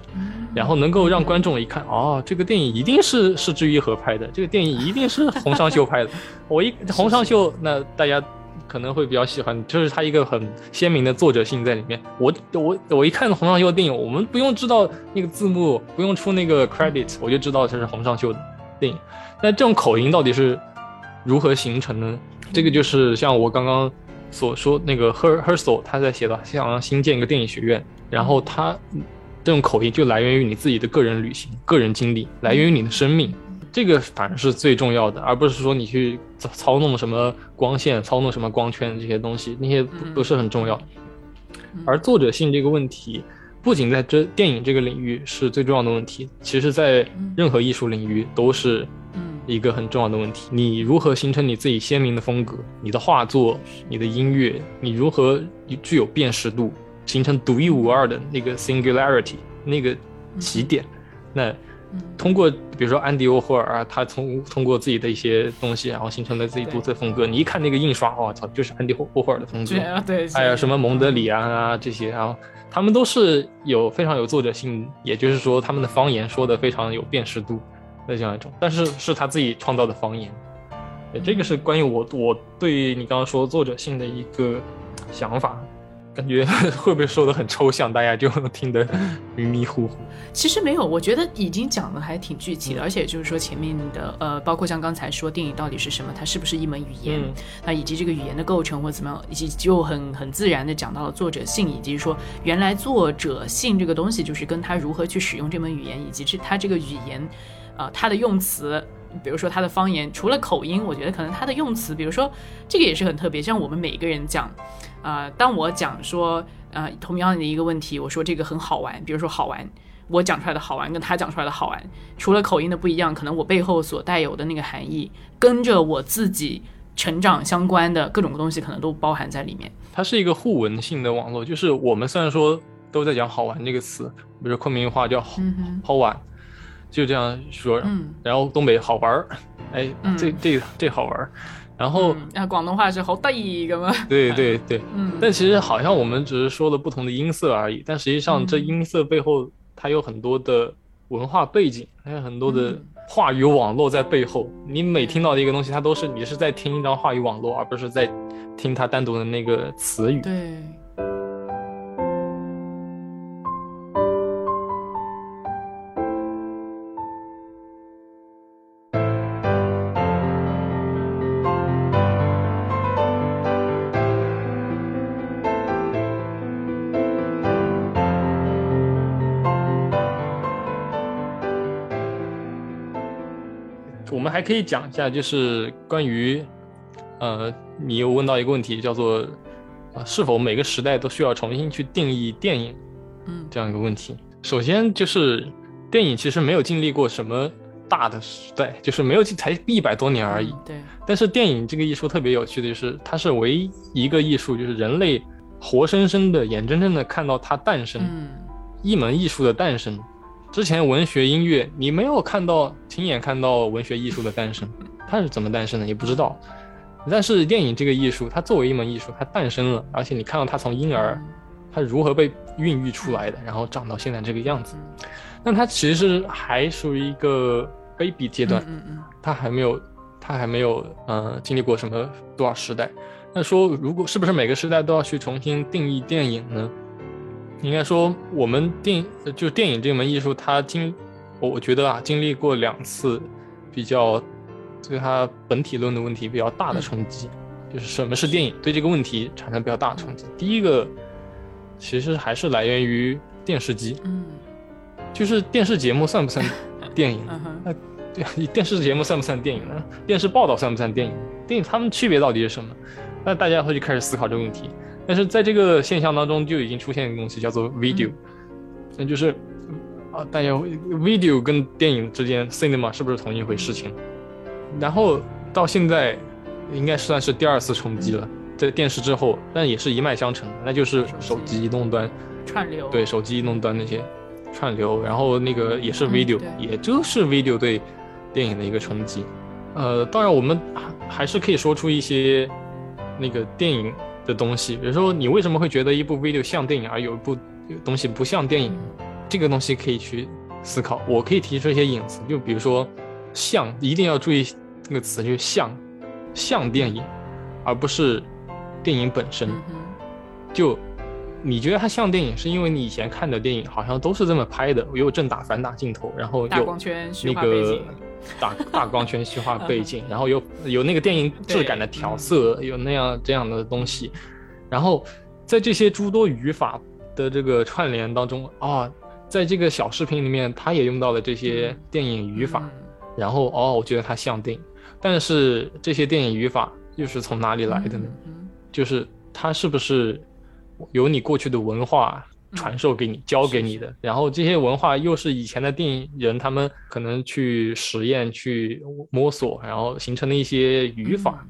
然后能够让观众一看，哦，这个电影一定是是之愈合拍的，这个电影一定是洪尚秀拍的。我一洪尚秀，那大家可能会比较喜欢，就是他一个很鲜明的作者性在里面。我我我一看洪尚秀的电影，我们不用知道那个字幕，不用出那个 credit，我就知道这是洪尚秀的电影。那这种口音到底是如何形成呢？这个就是像我刚刚所说那个 Her h e r s e l 他在写的想要新建一个电影学院，然后他这种口音就来源于你自己的个人旅行、个人经历，来源于你的生命。这个反而是最重要的，而不是说你去操操弄什么光线、操弄什么光圈这些东西，那些不不是很重要。而作者性这个问题，不仅在这电影这个领域是最重要的问题，其实在任何艺术领域都是一个很重要的问题。你如何形成你自己鲜明的风格？你的画作、你的音乐，你如何具有辨识度，形成独一无二的那个 singularity 那个起点？那。通过比如说安迪沃霍尔啊，他从通过自己的一些东西，然后形成了自己独特风格。你一看那个印刷，我操，就是安迪沃霍尔的风格。对，还有什么蒙德里安啊这些，然后他们都是有非常有作者性，也就是说他们的方言说的非常有辨识度的这样一种，但是是他自己创造的方言。这个是关于我我对于你刚刚说作者性的一个想法。感觉 会不会说的很抽象，大家就听得迷迷糊糊？其实没有，我觉得已经讲的还挺具体的，而且就是说前面的呃，包括像刚才说电影到底是什么，它是不是一门语言，那以及这个语言的构成或怎么样，以及就很很自然的讲到了作者性，以及说原来作者性这个东西就是跟他如何去使用这门语言，以及这他这个语言，呃，他的用词。比如说他的方言，除了口音，我觉得可能他的用词，比如说这个也是很特别。像我们每个人讲，呃，当我讲说，呃，同样的一个问题，我说这个很好玩，比如说好玩，我讲出来的好玩跟他讲出来的好玩，除了口音的不一样，可能我背后所带有的那个含义，跟着我自己成长相关的各种东西，可能都包含在里面。它是一个互文性的网络，就是我们虽然说都在讲好玩这个词，比如昆明话叫好好玩。就这样说，然后东北好玩儿，哎，这这这好玩儿，然后啊，广东话是好得意个嘛，对对对，嗯，但其实好像我们只是说了不同的音色而已，但实际上这音色背后它有很多的文化背景，还有很多的话语网络在背后。你每听到的一个东西，它都是你是在听一张话语网络，而不是在听它单独的那个词语。对。可以讲一下，就是关于，呃，你又问到一个问题，叫做，啊，是否每个时代都需要重新去定义电影，嗯，这样一个问题。首先就是电影其实没有经历过什么大的时代，就是没有才一百多年而已。对。但是电影这个艺术特别有趣的就是，它是唯一一个艺术，就是人类活生生的、眼睁睁的看到它诞生，一门艺术的诞生。之前文学音乐，你没有看到亲眼看到文学艺术的诞生，它是怎么诞生的，也不知道。但是电影这个艺术，它作为一门艺术，它诞生了，而且你看到它从婴儿，它如何被孕育出来的，然后长到现在这个样子。那它其实还属于一个 baby 阶段，它还没有，它还没有，呃，经历过什么多少时代。那说，如果是不是每个时代都要去重新定义电影呢？应该说，我们电就电影这门艺术，它经，我我觉得啊，经历过两次比较对它本体论的问题比较大的冲击，就是什么是电影，对这个问题产生比较大的冲击。第一个，其实还是来源于电视机，嗯，就是电视节目算不算 电影？那电电视节目算不算电影呢？电视报道算不算电影？电影它们区别到底是什么？那大家会去开始思考这个问题。但是在这个现象当中，就已经出现一个东西叫做 video，那就是啊，大家 video 跟电影之间 cinema 是不是同一回事情？然后到现在，应该算是第二次冲击了，在电视之后，但也是一脉相承，那就是手机。移动端。串流，对手机移动端那些串流，然后那个也是 video，也就是 video 对电影的一个冲击。呃，当然我们还还是可以说出一些。那个电影的东西，比如说你为什么会觉得一部 video 像电影，而有一部东西不像电影？这个东西可以去思考。我可以提出一些影子，就比如说像，一定要注意这个词，就是像，像电影，而不是电影本身。就你觉得它像电影，是因为你以前看的电影好像都是这么拍的，有正打、反打镜头，然后有那个大 大光圈虚化背景，然后有有那个电影质感的调色，有那样这样的东西。然后在这些诸多语法的这个串联当中啊，在这个小视频里面，他也用到了这些电影语法。然后哦，我觉得它像电影，但是这些电影语法又是从哪里来的呢？就是它是不是？有你过去的文化传授给你、教给你的，然后这些文化又是以前的电影人他们可能去实验、去摸索，然后形成的一些语法。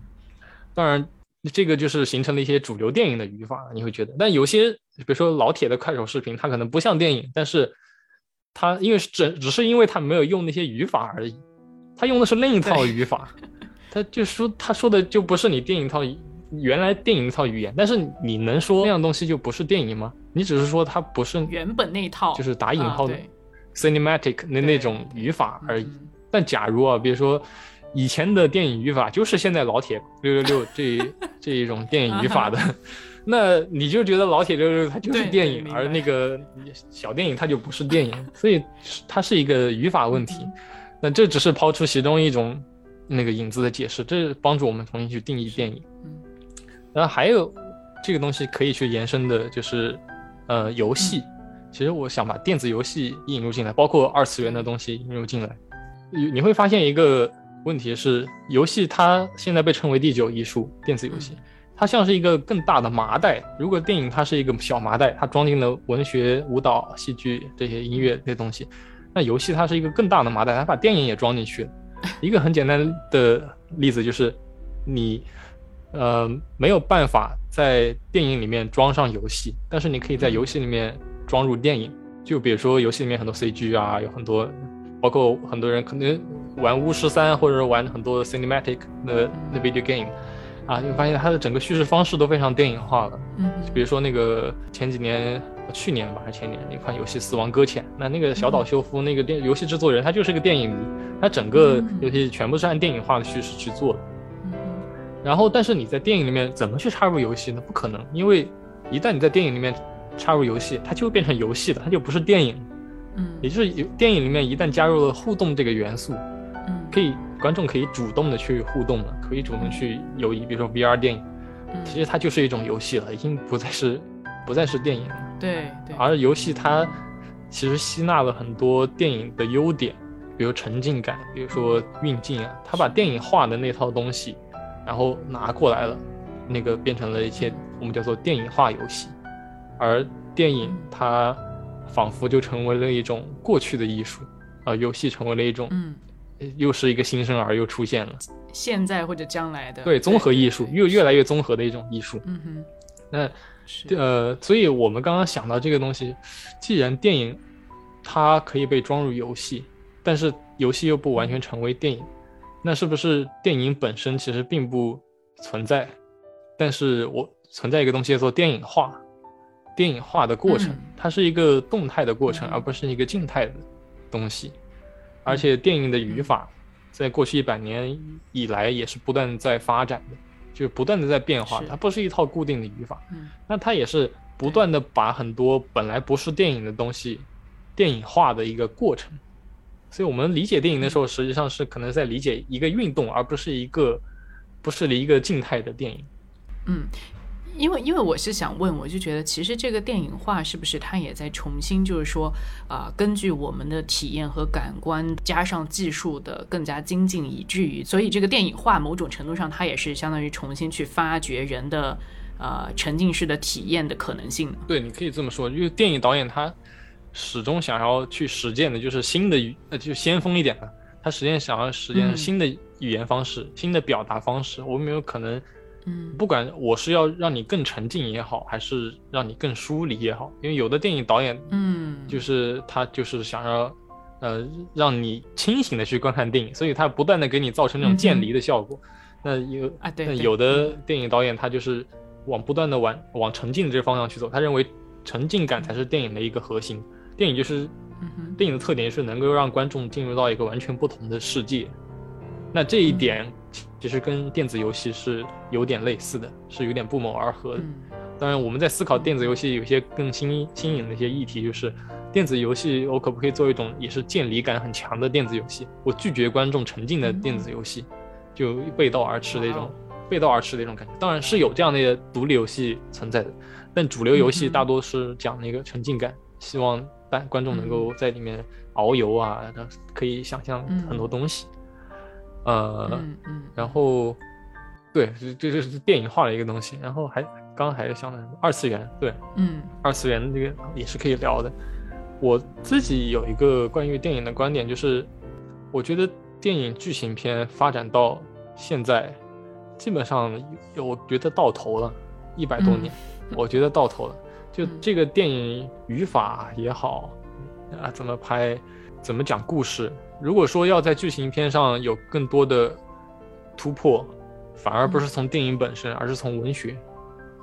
当然，这个就是形成了一些主流电影的语法。你会觉得，但有些，比如说老铁的快手视频，它可能不像电影，但是它因为是只只是因为它没有用那些语法而已，它用的是另一套语法，他就说他说的就不是你电影套。原来电影那套语言，但是你能说那样东西就不是电影吗？你只是说它不是原本那套，就是打引号的 cinematic 那那种语法而已。但假如啊，比如说以前的电影语法就是现在老铁六六六 这这一种电影语法的，那你就觉得老铁六六六它就是电影，而那个小电影它就不是电影，所以它是一个语法问题。那这只是抛出其中一种那个影子的解释，这帮助我们重新去定义电影。然后还有这个东西可以去延伸的，就是呃游戏。其实我想把电子游戏引入进来，包括二次元的东西引入进来。你你会发现一个问题是，游戏它现在被称为第九艺术，电子游戏它像是一个更大的麻袋。如果电影它是一个小麻袋，它装进了文学、舞蹈、戏剧这些音乐这些东西，那游戏它是一个更大的麻袋，它把电影也装进去了。一个很简单的例子就是你。呃，没有办法在电影里面装上游戏，但是你可以在游戏里面装入电影。就比如说游戏里面很多 CG 啊，有很多，包括很多人可能玩巫师三或者玩很多 cinematic 的那 video game，啊，你会发现它的整个叙事方式都非常电影化了。嗯，比如说那个前几年、去年吧还是前年一款游戏《死亡搁浅》，那那个小岛秀夫那个电游戏制作人，他就是个电影迷，他整个游戏全部是按电影化的叙事去做的。然后，但是你在电影里面怎么去插入游戏呢？不可能，因为一旦你在电影里面插入游戏，它就变成游戏了，它就不是电影。嗯，也就是有电影里面一旦加入了互动这个元素，嗯，可以观众可以主动的去互动了，可以主动去友谊，比如说 VR 电影，其实它就是一种游戏了，已经不再是不再是电影了。对对。而游戏它其实吸纳了很多电影的优点，比如沉浸感，比如说运镜啊，它把电影化的那套东西。然后拿过来了，那个变成了一些我们叫做电影化游戏，而电影它仿佛就成为了一种过去的艺术，啊，游戏成为了一种，嗯，又是一个新生儿又出现了，现在或者将来的，对，综合艺术，越越来越综合的一种艺术，嗯哼，那，呃，所以我们刚刚想到这个东西，既然电影它可以被装入游戏，但是游戏又不完全成为电影。那是不是电影本身其实并不存在？但是我存在一个东西叫做电影化，电影化的过程，它是一个动态的过程，而不是一个静态的东西。而且电影的语法，在过去一百年以来也是不断在发展的，就是不断的在变化，它不是一套固定的语法。那它也是不断的把很多本来不是电影的东西电影化的一个过程。所以，我们理解电影的时候，实际上是可能在理解一个运动，而不是一个，不是一个静态的电影。嗯，因为因为我是想问，我就觉得其实这个电影化是不是它也在重新，就是说啊，根据我们的体验和感官，加上技术的更加精进，以至于所以这个电影化某种程度上，它也是相当于重新去发掘人的呃沉浸式的体验的可能性。对，你可以这么说，因为电影导演他。始终想要去实践的就是新的语，呃，就先锋一点的。他实践想要实践新的语言方式、新的表达方式。我们有可能，嗯，不管我是要让你更沉浸也好，还是让你更疏离也好，因为有的电影导演，嗯，就是他就是想要，呃，让你清醒的去观看电影，所以他不断的给你造成那种渐离的效果。那有啊，对，那有的电影导演他就是往不断的往往沉浸这个方向去走，他认为沉浸感才是电影的一个核心。电影就是电影的特点是能够让观众进入到一个完全不同的世界。那这一点其实跟电子游戏是有点类似的，是有点不谋而合的。当然，我们在思考电子游戏有些更新新颖的一些议题，就是电子游戏我可不可以做一种也是见离感很强的电子游戏？我拒绝观众沉浸的电子游戏。就背道而驰的一种，背道而驰的一种感觉。当然是有这样的独立游戏存在的，但主流游戏大多是讲那个沉浸感，希望大观众能够在里面遨游啊，可以想象很多东西。呃，然后，对，这这是电影化的一个东西。然后还刚刚还想到什么？二次元，对，嗯，二次元这个也是可以聊的。我自己有一个关于电影的观点，就是我觉得。电影剧情片发展到现在，基本上我觉得到头了，一百多年，我觉得到头了。就这个电影语法也好，啊，怎么拍，怎么讲故事，如果说要在剧情片上有更多的突破，反而不是从电影本身，而是从文学，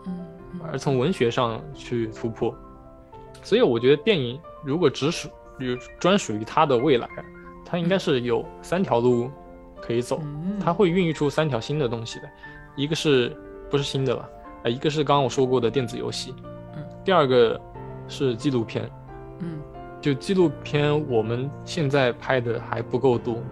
嗯，而从文学上去突破。所以我觉得电影如果只属于专属于它的未来。它应该是有三条路可以走，它会孕育出三条新的东西的，一个是不是新的了？啊，一个是刚刚我说过的电子游戏，嗯，第二个是纪录片，嗯，就纪录片我们现在拍的还不够多，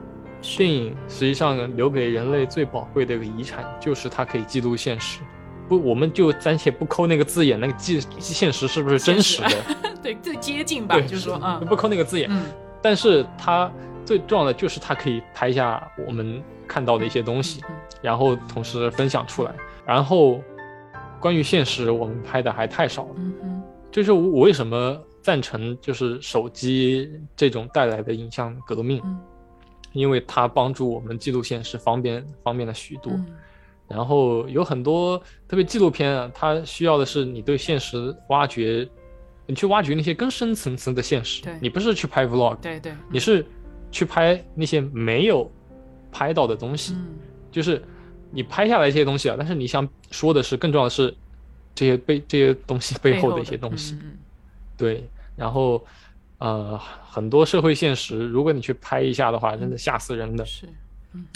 电影实际上留给人类最宝贵的一个遗产就是它可以记录现实，不，我们就暂且不抠那个字眼，那个记现实是不是真实的？对，最接近吧，就是说啊，不抠那个字眼，但是它。最重要的就是它可以拍下我们看到的一些东西，然后同时分享出来。然后关于现实，我们拍的还太少了。嗯就是我为什么赞成就是手机这种带来的影像革命？因为它帮助我们记录现实方便方便了许多。然后有很多特别纪录片啊，它需要的是你对现实挖掘，你去挖掘那些更深层次的现实。对，你不是去拍 vlog。对对，你是。去拍那些没有拍到的东西，就是你拍下来一些东西啊，但是你想说的是，更重要的是这些背这些东西背后的一些东西，对。然后呃，很多社会现实，如果你去拍一下的话，真的吓死人的。是，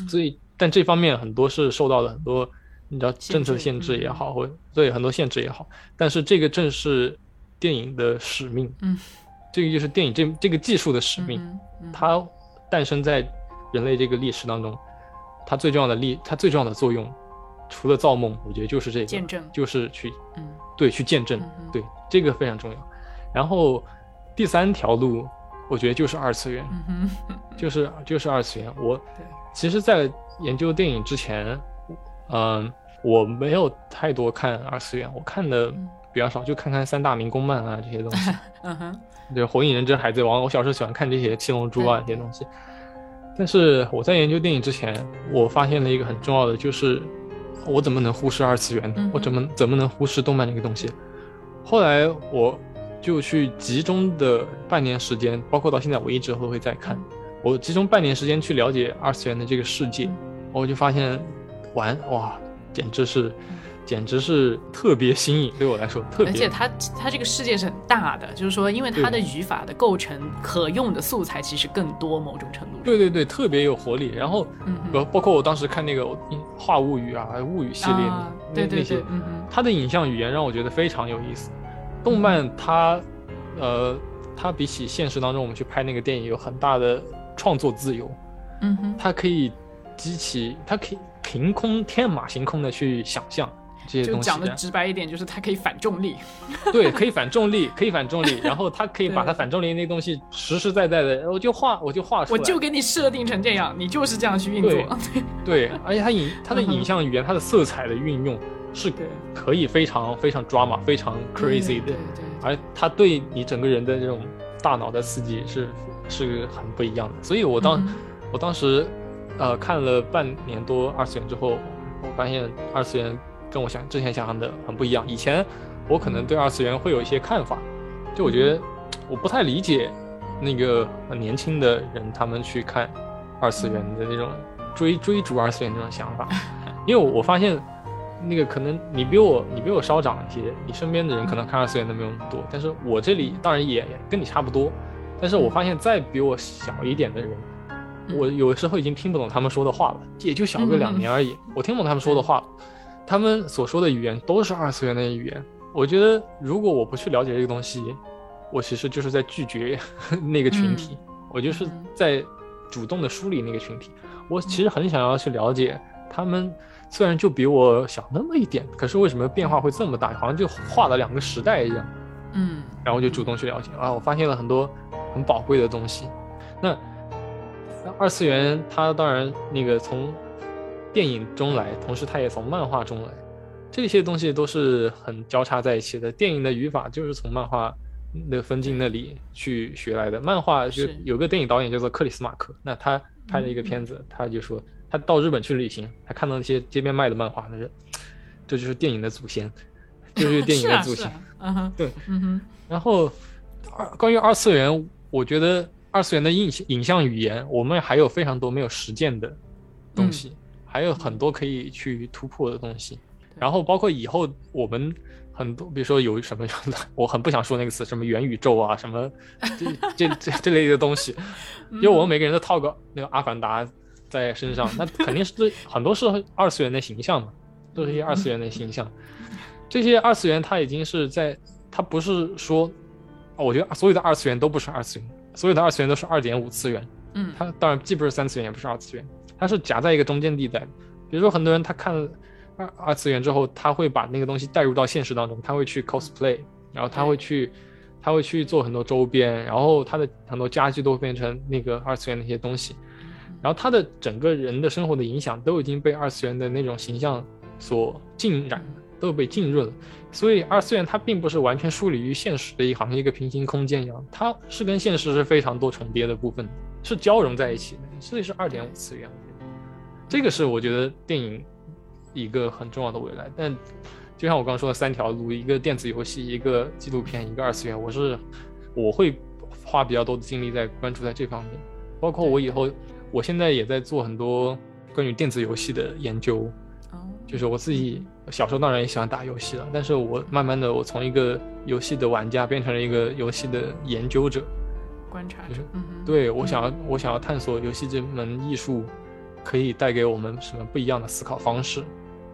所以但这方面很多是受到了很多你知道政策限制也好，或对很多限制也好。但是这个正是电影的使命，嗯，这个就是电影这这个技术的使命，它。诞生在人类这个历史当中，它最重要的力，它最重要的作用，除了造梦，我觉得就是这个，见证，就是去，嗯，对，去见证，对，这个非常重要。然后第三条路，我觉得就是二次元，就是就是二次元。我其实，在研究电影之前，嗯，我没有太多看二次元，我看的比较少，就看看三大民工漫啊这些东西。嗯哼。对《火影忍者》《海贼王》，我小时候喜欢看这些《七龙珠》啊这些东西。但是我在研究电影之前，我发现了一个很重要的，就是我怎么能忽视二次元呢？我怎么怎么能忽视动漫这个东西？后来我就去集中的半年时间，包括到现在我一直都会在看。我集中半年时间去了解二次元的这个世界，我就发现，玩哇，简直是。简直是特别新颖，对我来说特别。而且它它这个世界是很大的，就是说，因为它的语法的构成，可用的素材其实更多，某种程度。对对对，特别有活力。然后，包包括我当时看那个《画物语》啊，《物语》系列，对对对，它的影像语言让我觉得非常有意思。动漫它，呃，它比起现实当中我们去拍那个电影有很大的创作自由。嗯哼，它可以激起，它可以凭空天马行空的去想象。就讲的直白一点，就是它可以反重力。对，可以反重力，可以反重力。然后它可以把它反重力那东西实实在在的，我就画，我就画出来。我就给你设定成这样，你就是这样去运作。对，而且它影 它的影像语言，它的色彩的运用是可以非常非常 drama，非常 crazy 的。对对。而它对你整个人的这种大脑的刺激是是很不一样的。所以我当我当时呃看了半年多二次元之后，我发现二次元。跟我想之前想象的很不一样。以前我可能对二次元会有一些看法，就我觉得 我不太理解那个年轻的人他们去看二次元的那种追追逐二次元那种想法。因为我我发现，那个可能你比我你比我稍长一些，你身边的人可能看二次元的没有那么多，但是我这里当然也跟你差不多，但是我发现再比我小一点的人，我有时候已经听不懂他们说的话了，也就小个两年而已，我听不懂他们说的话，他们所说的语言都是二次元的语言。我觉得如果我不去了解这个东西，我其实就是在拒绝 那个群体，我就是在主动的梳理那个群体。我其实很想要去了解他们，虽然就比我小那么一点，可是为什么变化会这么大？好像就画了两个时代一样。嗯，然后就主动去了解啊，我发现了很多很宝贵的东西。那二次元它当然那个从电影中来，同时它也从漫画中来，这些东西都是很交叉在一起的。电影的语法就是从漫画那个分镜那里去学来的。漫画就有个电影导演叫做克里斯马克，那他。拍了一个片子，他就说他到日本去旅行，他看到那些街边卖的漫画，他说这就是电影的祖先，这就是电影的 祖先。嗯哼，对，嗯哼。然后二关于二次元，我觉得二次元的影影像语言，我们还有非常多没有实践的东西，还有很多可以去突破的东西。然后包括以后我们。很多，比如说有什么，我很不想说那个词，什么元宇宙啊，什么 这这这这类的东西，因为我们每个人都套个那个阿凡达在身上，那肯定是对 很多是二次元的形象嘛，都是一些二次元的形象。这些二次元它已经是在，它不是说，我觉得所有的二次元都不是二次元，所有的二次元都是二点五次元。嗯，它当然既不是三次元，也不是二次元，它是夹在一个中间地带。比如说很多人他看。二二次元之后，他会把那个东西带入到现实当中，他会去 cosplay，然后他会去，他会去做很多周边，然后他的很多家具都会变成那个二次元的一些东西，然后他的整个人的生活的影响都已经被二次元的那种形象所浸染，都被浸润了。所以二次元它并不是完全疏离于现实的一行一个平行空间一样，它是跟现实是非常多重叠的部分，是交融在一起的，所以是二点五次元。这个是我觉得电影。一个很重要的未来，但就像我刚刚说的三条路，一个电子游戏，一个纪录片，一个二次元，我是我会花比较多的精力在关注在这方面，包括我以后，我现在也在做很多关于电子游戏的研究，就是我自己小时候当然也喜欢打游戏了，但是我慢慢的我从一个游戏的玩家变成了一个游戏的研究者，观察者，对我想要我想要探索游戏这门艺术可以带给我们什么不一样的思考方式。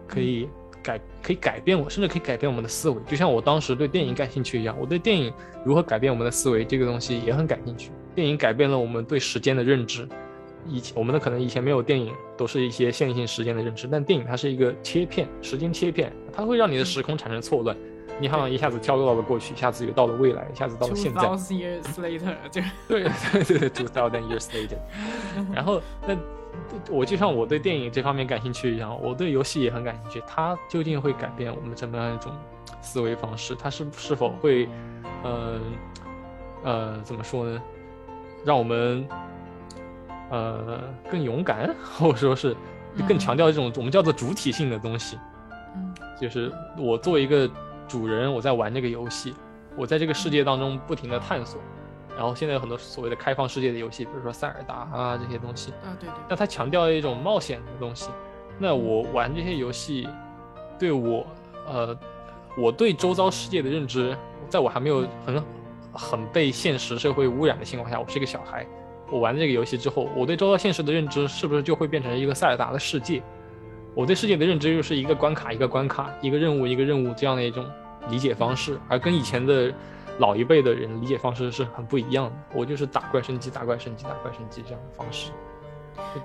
可以改，可以改变我，甚至可以改变我们的思维，就像我当时对电影感兴趣一样。我对电影如何改变我们的思维这个东西也很感兴趣。电影改变了我们对时间的认知，以前我们的可能以前没有电影，都是一些线性时间的认知，但电影它是一个切片，时间切片，它会让你的时空产生错乱，你好像一下子跳到了过去，一下子又到了未来，一下子到了现在。Two thousand years later，就对对对对，Two thousand years later，然后那。我就像我对电影这方面感兴趣一样，我对游戏也很感兴趣。它究竟会改变我们怎么样一种思维方式？它是是否会，呃，呃，怎么说呢？让我们呃更勇敢，或者说是更强调这种我们叫做主体性的东西。嗯，就是我作为一个主人，我在玩这个游戏，我在这个世界当中不停的探索。然后现在有很多所谓的开放世界的游戏，比如说塞尔达啊这些东西啊，对对。那它强调一种冒险的东西。那我玩这些游戏，对我，呃，我对周遭世界的认知，在我还没有很很被现实社会污染的情况下，我是一个小孩，我玩这个游戏之后，我对周遭现实的认知是不是就会变成一个塞尔达的世界？我对世界的认知又是一个关卡一个关卡，一个任务一个任务这样的一种理解方式，而跟以前的。老一辈的人理解方式是很不一样的，我就是打怪升级，打怪升级，打怪升级这样的方式。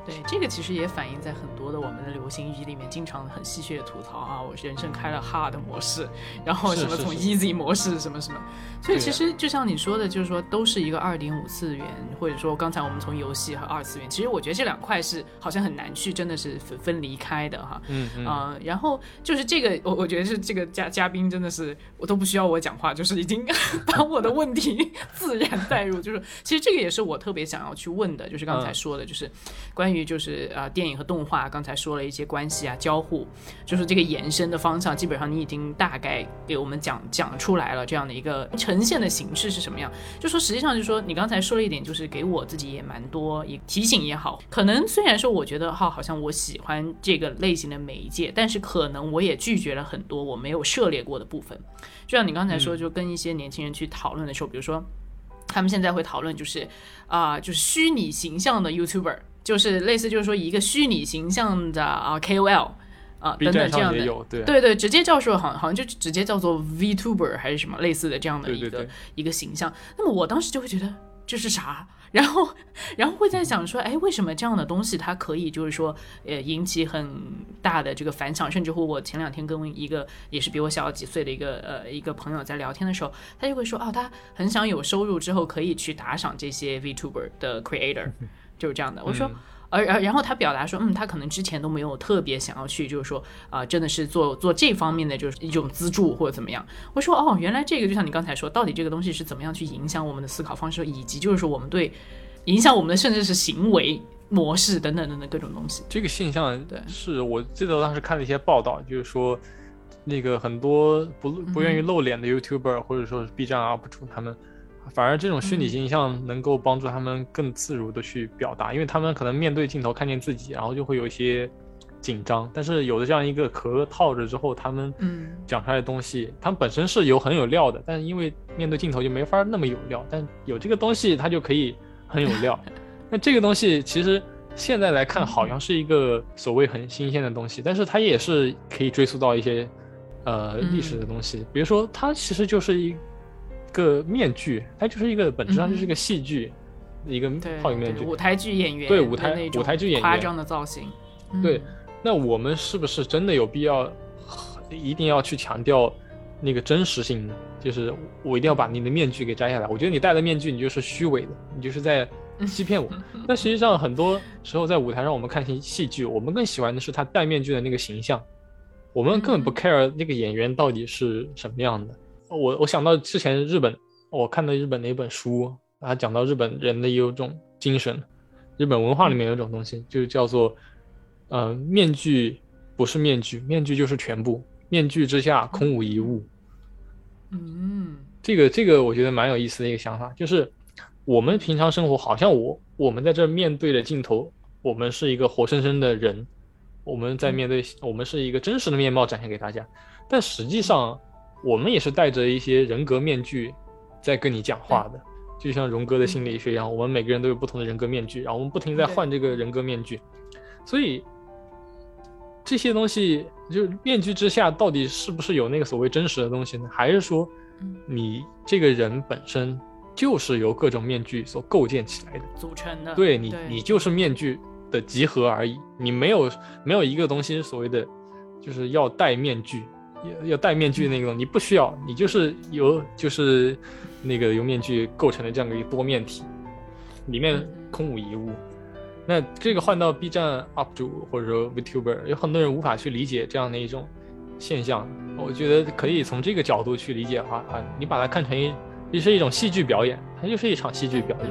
对，这个其实也反映在很多的我们的流行语里面，经常很戏谑的吐槽啊，我人生开了 hard 模式，然后什么从 easy 模式什么什么，所以其实就像你说的，就是说都是一个二点五次元，或者说刚才我们从游戏和二次元，其实我觉得这两块是好像很难去真的是分分离开的哈。嗯嗯。然后就是这个，我我觉得是这个嘉嘉宾真的是我都不需要我讲话，就是已经 把我的问题 自然带入，就是其实这个也是我特别想要去问的，就是刚才说的，就是。关于就是呃电影和动画，刚才说了一些关系啊交互，就是这个延伸的方向，基本上你已经大概给我们讲讲出来了这样的一个呈现的形式是什么样。就说实际上就是说你刚才说了一点，就是给我自己也蛮多也提醒也好，可能虽然说我觉得哈好像我喜欢这个类型的媒介，但是可能我也拒绝了很多我没有涉猎过的部分。就像你刚才说，就跟一些年轻人去讨论的时候，比如说。他们现在会讨论，就是啊，就是虚拟形象的 YouTuber，就是类似，就是说一个虚拟形象的啊 KOL 啊等等这样的，对对对，直接叫说好像好像就直接叫做 VTuber 还是什么类似的这样的一个一个形象。那么我当时就会觉得这是啥？然后，然后会在想说，哎，为什么这样的东西它可以就是说，呃，引起很大的这个反响？甚至乎，我前两天跟一个也是比我小几岁的一个呃一个朋友在聊天的时候，他就会说，哦，他很想有收入之后可以去打赏这些 VTuber 的 Creator，就是这样的。我说。而而然后他表达说，嗯，他可能之前都没有特别想要去，就是说啊，真的是做做这方面的，就是一种资助或者怎么样。我说哦，原来这个就像你刚才说，到底这个东西是怎么样去影响我们的思考方式，以及就是说我们对影响我们的甚至是行为模式等等等等各种东西。这个现象对，是我记得当时看了一些报道，就是说那个很多不不愿意露脸的 YouTuber 或者说是 B 站 UP 主他们。反而这种虚拟形象能够帮助他们更自如的去表达，因为他们可能面对镜头看见自己，然后就会有一些紧张。但是有了这样一个壳套着之后，他们讲出来的东西，他们本身是有很有料的，但是因为面对镜头就没法那么有料。但有这个东西，它就可以很有料。那这个东西其实现在来看，好像是一个所谓很新鲜的东西，但是它也是可以追溯到一些呃历史的东西，比如说它其实就是一。个面具，它就是一个本质上就是一个戏剧，一个泡影面具，舞台剧演员，对舞台舞台剧演员夸张的造型，对。那我们是不是真的有必要一定要去强调那个真实性呢？就是我一定要把你的面具给摘下来？我觉得你戴的面具，你就是虚伪的，你就是在欺骗我。那实际上很多时候在舞台上，我们看戏戏剧，我们更喜欢的是他戴面具的那个形象，我们根本不 care 那个演员到底是什么样的。我我想到之前日本，我看到日本的一本书，它讲到日本人的有种精神，日本文化里面有一种东西，就叫做，呃，面具不是面具，面具就是全部，面具之下空无一物。嗯，这个这个我觉得蛮有意思的一个想法，就是我们平常生活好像我我们在这面对着镜头，我们是一个活生生的人，我们在面对我们是一个真实的面貌展现给大家，但实际上。我们也是戴着一些人格面具，在跟你讲话的，就像荣格的心理学一样，我们每个人都有不同的人格面具，然后我们不停在换这个人格面具，所以这些东西，就面具之下到底是不是有那个所谓真实的东西呢？还是说，你这个人本身就是由各种面具所构建起来的，组成的？对你，你就是面具的集合而已，你没有没有一个东西所谓的就是要戴面具。要要戴面具那种，你不需要，你就是由就是那个由面具构成的这样的一个多面体，里面空无一物。那这个换到 B 站 UP 主或者说 VTuber，有很多人无法去理解这样的一种现象。我觉得可以从这个角度去理解的话啊，你把它看成一，这是一种戏剧表演，它就是一场戏剧表演。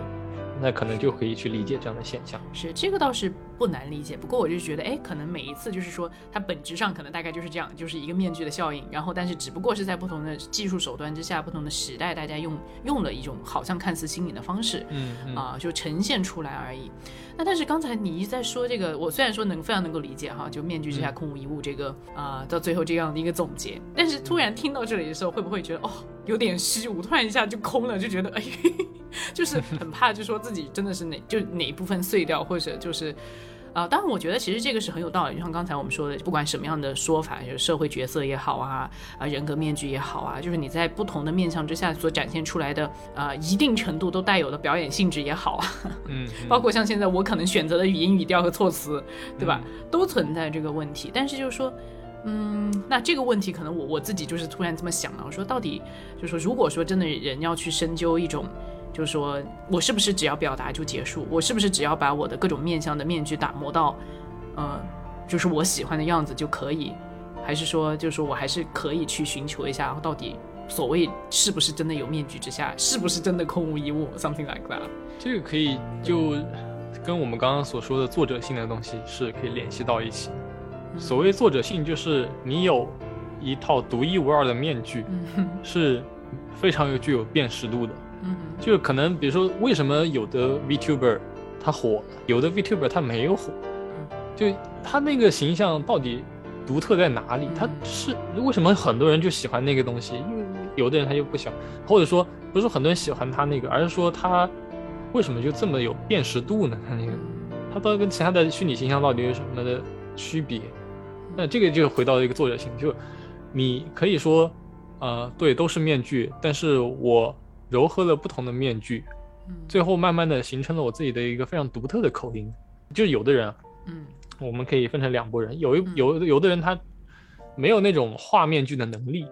那可能就可以去理解这样的现象，是这个倒是不难理解。不过我就觉得，哎，可能每一次就是说，它本质上可能大概就是这样，就是一个面具的效应。然后，但是只不过是在不同的技术手段之下，不同的时代，大家用用了一种好像看似新颖的方式，嗯啊，就呈现出来而已。那但是刚才你一在说这个，我虽然说能非常能够理解哈，就面具之下空无一物这个啊，到最后这样的一个总结，但是突然听到这里的时候，会不会觉得哦，有点虚无，突然一下就空了，就觉得哎。就是很怕，就说自己真的是哪就哪一部分碎掉，或者就是，啊，当然我觉得其实这个是很有道理。就像刚才我们说的，不管什么样的说法，就是社会角色也好啊，啊人格面具也好啊，就是你在不同的面相之下所展现出来的，啊一定程度都带有的表演性质也好啊，嗯，包括像现在我可能选择的语音语调和措辞，对吧，都存在这个问题。但是就是说，嗯，那这个问题可能我我自己就是突然这么想了，我说到底就是说，如果说真的人要去深究一种。就是说我是不是只要表达就结束？我是不是只要把我的各种面相的面具打磨到，呃，就是我喜欢的样子就可以？还是说，就是说我还是可以去寻求一下，到底所谓是不是真的有面具之下，是不是真的空无一物？Something like that。这个可以就跟我们刚刚所说的作者性的东西是可以联系到一起。所谓作者性，就是你有一套独一无二的面具，是非常有具有辨识度的。嗯就可能比如说，为什么有的 VTuber 他火，有的 VTuber 他没有火，就他那个形象到底独特在哪里？他是为什么很多人就喜欢那个东西？因为有的人他就不喜欢，或者说不是很多人喜欢他那个，而是说他为什么就这么有辨识度呢？他那个他到底跟其他的虚拟形象到底有什么的区别？那这个就回到一个作者性，就你可以说，呃，对，都是面具，但是我糅合了不同的面具，最后慢慢的形成了我自己的一个非常独特的口音。就有的人啊，嗯我们可以分成两拨人，有一有有的人他没有那种画面具的能力，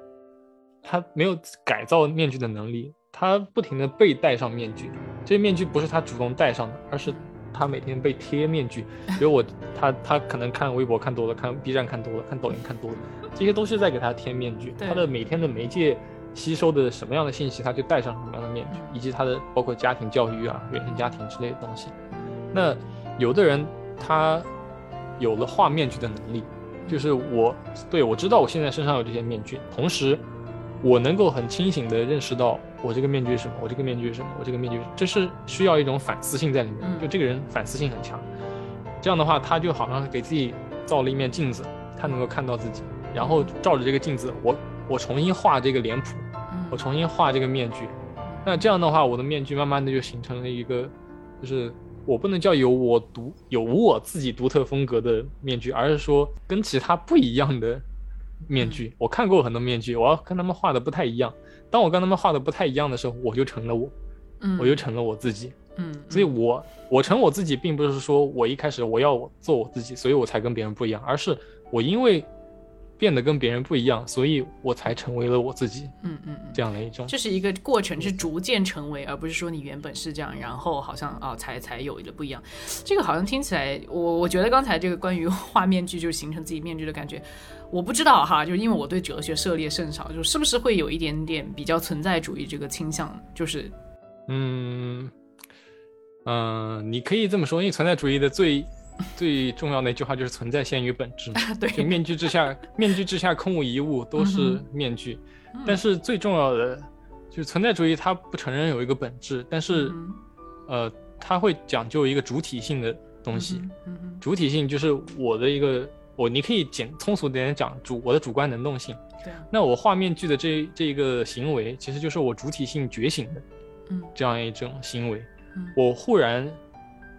他没有改造面具的能力，他不停的被戴上面具，这些面具不是他主动戴上的，而是他每天被贴面具。比如我他他可能看微博看多了，看 B 站看多了，看抖音看多了，这些都是在给他贴面具。他的每天的媒介吸收的什么样的信息，他就戴上什么样的面具，以及他的包括家庭教育啊、原生家庭之类的东西。那有的人他有了画面具的能力，就是我对我知道我现在身上有这些面具，同时我能够很清醒的认识到我这个面具是什么，我这个面具是什么，我这个面具是，这是需要一种反思性在里面。嗯。就这个人反思性很强，这样的话他就好像给自己造了一面镜子，他能够看到自己，然后照着这个镜子，我我重新画这个脸谱，我重新画这个面具，那这样的话，我的面具慢慢的就形成了一个，就是我不能叫有我独有我自己独特风格的面具，而是说跟其他不一样的面具。我看过很多面具，我要跟他们画的不太一样。当我跟他们画的不太一样的时候，我就成了我，嗯，我就成了我自己。嗯，所以我我成我自己，并不是说我一开始我要做我自己，所以我才跟别人不一样，而是我因为变得跟别人不一样，所以我才成为了我自己嗯嗯嗯。这样的一种。这是一个过程，是逐渐成为，而不是说你原本是这样，然后好像啊才才有的不一样。这个好像听起来，我我觉得刚才这个关于画面具就是形成自己面具的感觉，我不知道哈，就是因为我对哲学涉猎甚少，就是不是会有一点点比较存在主义这个倾向，就是嗯嗯、你可以这么说，因为存在主义的最 最重要的一句话就是存在先于本质嘛。就 对，面具之下，面具之下空无一物，都是嗯面具。但是最重要的就是存在主义，它不承认有一个本质，但是、嗯呃，它会讲究一个主体性的东西。嗯嗯主体性就是我的一个，我你可以简通俗点讲，主我的主观能动性。对啊，那我画面具的这这一个行为，其实就是我主体性觉醒的嗯这样一种行为。嗯我忽然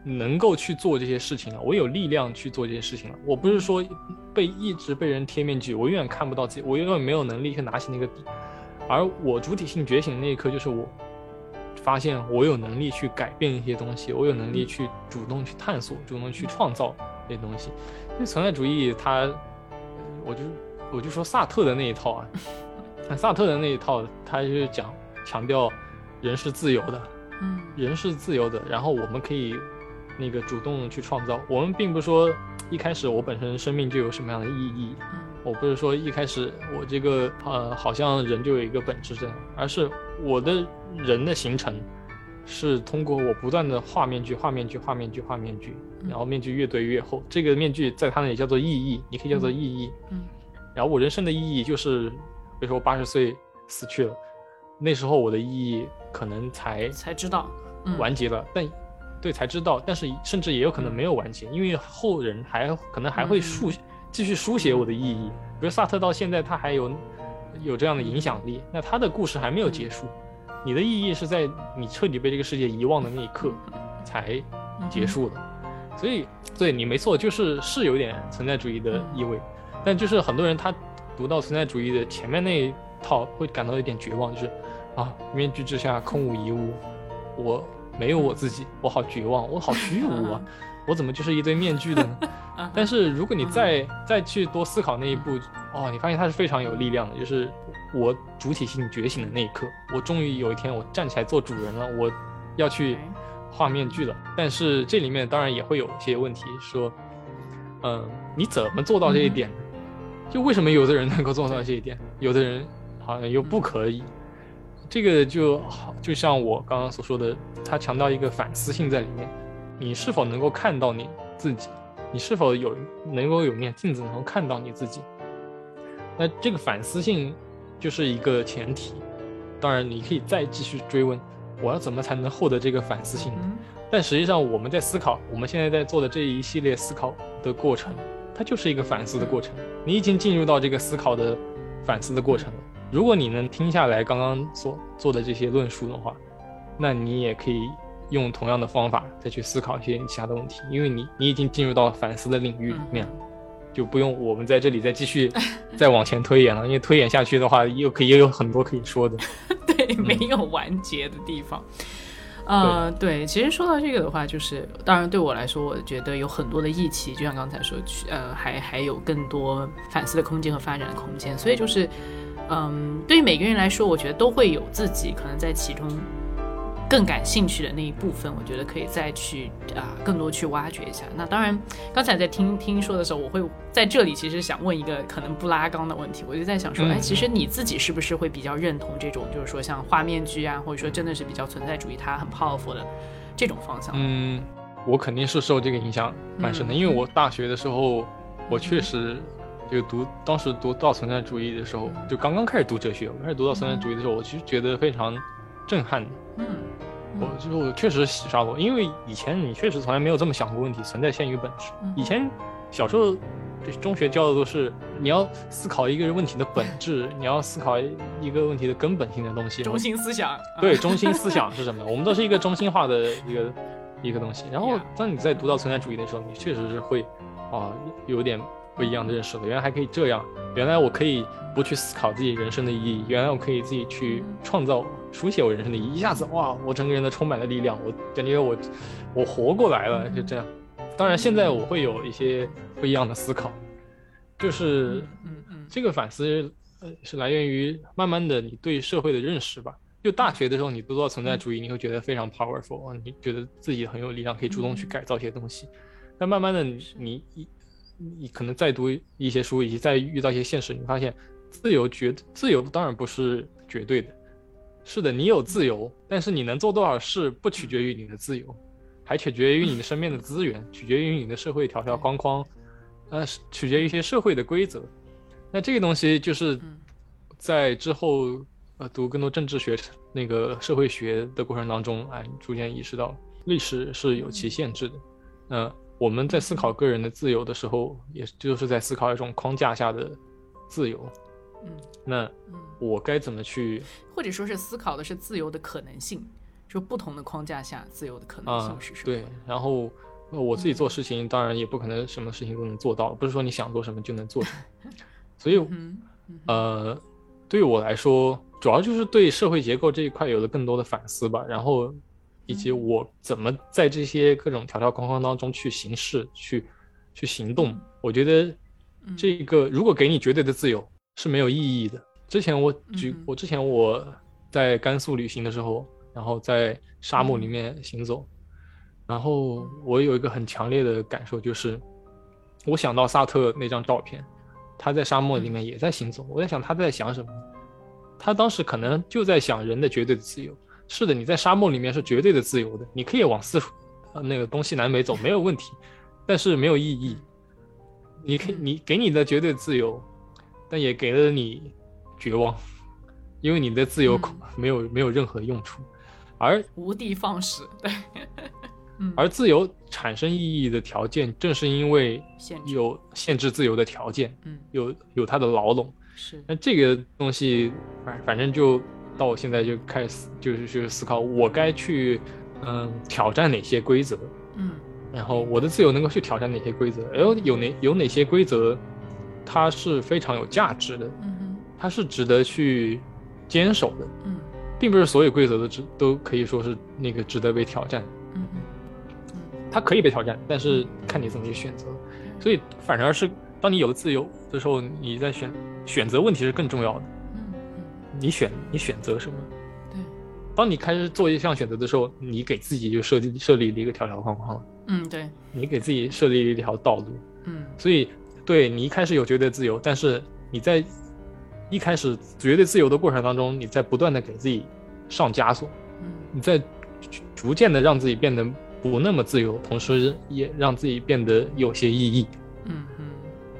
能够去做这些事情了，我有力量去做这些事情了。我不是说被一直被人贴面具，我永远看不到自己，我永远没有能力去拿起那个笔。而我主体性觉醒的那一刻，就是我发现我有能力去改变一些东西，我有能力去主动去探索，主动去创造这些东西。因为存在主义它，呃我就我就说萨特的那一套啊，那萨特的那一套，他就是讲强调人是自由的，嗯人是自由的，然后我们可以那个主动去创造。我们并不是说一开始我本身生命就有什么样的意义，嗯我不是说一开始我这个呃好像人就有一个本质这样，而是我的人的形成是通过我不断的画面具、画面具、画面具、画面具，然后面具越堆越厚。这个面具在他那里叫做意义，你可以叫做意义。嗯然后我人生的意义就是，比如说我八十岁死去了，那时候我的意义可能才才知道，嗯完结了，但对才知道，但是甚至也有可能没有完结，因为后人还可能还会书继续书写我的意义。比如萨特到现在他还有有这样的影响力，那他的故事还没有结束。你的意义是在你彻底被这个世界遗忘的那一刻才结束的，所以对你没错，就是是有点存在主义的意味，但就是很多人他读到存在主义的前面那一套会感到有点绝望，就是啊，面具之下空无一物，我没有我自己，我好绝望，我好虚无啊，我怎么就是一堆面具的呢？但是如果你再再去多思考那一步，哦，你发现它是非常有力量的，就是我主体性觉醒的那一刻，我终于有一天我站起来做主人了，我要去画面具了。但是这里面当然也会有一些问题，说，嗯，你怎么做到这一点呢？就为什么有的人能够做到这一点，有的人好像又不可以？这个就好，就像我刚刚所说的，他强调一个反思性在里面。你是否能够看到你自己？你是否有能够有面镜子能够看到你自己？那这个反思性就是一个前提。当然，你可以再继续追问，我要怎么才能获得这个反思性？但实际上，我们在思考，我们现在在做的这一系列思考的过程，它就是一个反思的过程。你已经进入到这个思考的反思的过程了。如果你能听下来刚刚所做的这些论述的话，那你也可以用同样的方法再去思考一些其他的问题，因为你你已经进入到反思的领域里面，就不用我们在这里再继续 再往前推演了，因为推演下去的话，又可以也有很多可以说的，对，没有完结的地方。呃，对，其实说到这个的话，就是当然对我来说，我觉得有很多的义气，就像刚才说，呃，还还有更多反思的空间和发展的空间。所以就是，嗯，对于每个人来说，我觉得都会有自己可能在其中。更感兴趣的那一部分，我觉得可以再去啊，更多去挖掘一下。那当然，刚才在听听说的时候，我会在这里其实想问一个可能不拉缸的问题，我就在想说，哎，其实你自己是不是会比较认同这种，就是说像画面剧啊，或者说真的是比较存在主义，它很 powerful 的这种方向？嗯，我肯定是受这个影响蛮深的，因为我大学的时候，我确实就读，当时读到存在主义的时候，就刚刚开始读哲学，我开始读到存在主义的时候，我其实觉得非常震撼的。嗯。我就是我确实洗刷过，因为以前你确实从来没有这么想过问题存在先于本质。以前小时候，中学教的都是你要思考一个问题的本质，你要思考一个问题的根本性的东西。中心思想。对，中心思想是什么？我们都是一个中心化的一个一个东西。然后当你在读到存在主义的时候，你确实是会啊有点不一样的认识了。原来还可以这样，原来我可以不去思考自己人生的意义，原来我可以自己去创造。书写我人生的意义一下子哇，我整个人都充满了力量，我感觉我我活过来了，就这样。当然，现在我会有一些不一样的思考，就是嗯嗯，这个反思呃是来源于慢慢的你对社会的认识吧。就大学的时候，你读到存在主义，你会觉得非常 powerful，你觉得自己很有力量，可以主动去改造一些东西。但慢慢的，你你你可能再读一些书，以及再遇到一些现实，你发现自由绝自由当然不是绝对的。是的，你有自由，但是你能做多少事不取决于你的自由，还取决于你的身边的资源，取决于你的社会条条框框，呃，取决于一些社会的规则。那这个东西就是在之后呃读更多政治学、那个社会学的过程当中，哎，逐渐意识到历史是有其限制的。那我们在思考个人的自由的时候，也就是在思考一种框架下的自由。嗯，那我该怎么去，或者说是思考的是自由的可能性，就不同的框架下自由的可能性是什么？对，然后我自己做事情，当然也不可能什么事情都能做到，不是说你想做什么就能做什么。所以，呃，对于我来说，主要就是对社会结构这一块有了更多的反思吧，然后以及我怎么在这些各种条条框框当中去行事、去去行动。我觉得这个如果给你绝对的自由。是没有意义的。之前我举我之前我在甘肃旅行的时候，然后在沙漠里面行走，然后我有一个很强烈的感受，就是我想到萨特那张照片，他在沙漠里面也在行走。我在想他在想什么？他当时可能就在想人的绝对的自由。是的，你在沙漠里面是绝对的自由的，你可以往四处呃那个东西南北走没有问题，但是没有意义。你可你给你的绝对自由。但也给了你绝望，因为你的自由没有没有任何用处，而无的放矢。对，而自由产生意义的条件，正是因为有限制自由的条件，嗯，有有它的牢笼。是，那这个东西，反反正就到我现在就开始就是去思考，我该去嗯挑战哪些规则，嗯，然后我的自由能够去挑战哪些规则，然后有哪有哪些规则。它是非常有价值的，嗯它是值得去坚守的，嗯，并不是所有规则都值都可以说是那个值得被挑战，嗯它可以被挑战，但是看你怎么去选择，所以反而是当你有了自由的时候，你在选选择问题是更重要的，嗯你选你选择什么？对，当你开始做一项选择的时候，你给自己就设计设立了一个条条框框，嗯，对，你给自己设立了一条道路，嗯，所以。对你一开始有绝对自由，但是你在一开始绝对自由的过程当中，你在不断的给自己上枷锁，嗯，你在逐渐的让自己变得不那么自由，同时也让自己变得有些意义。嗯嗯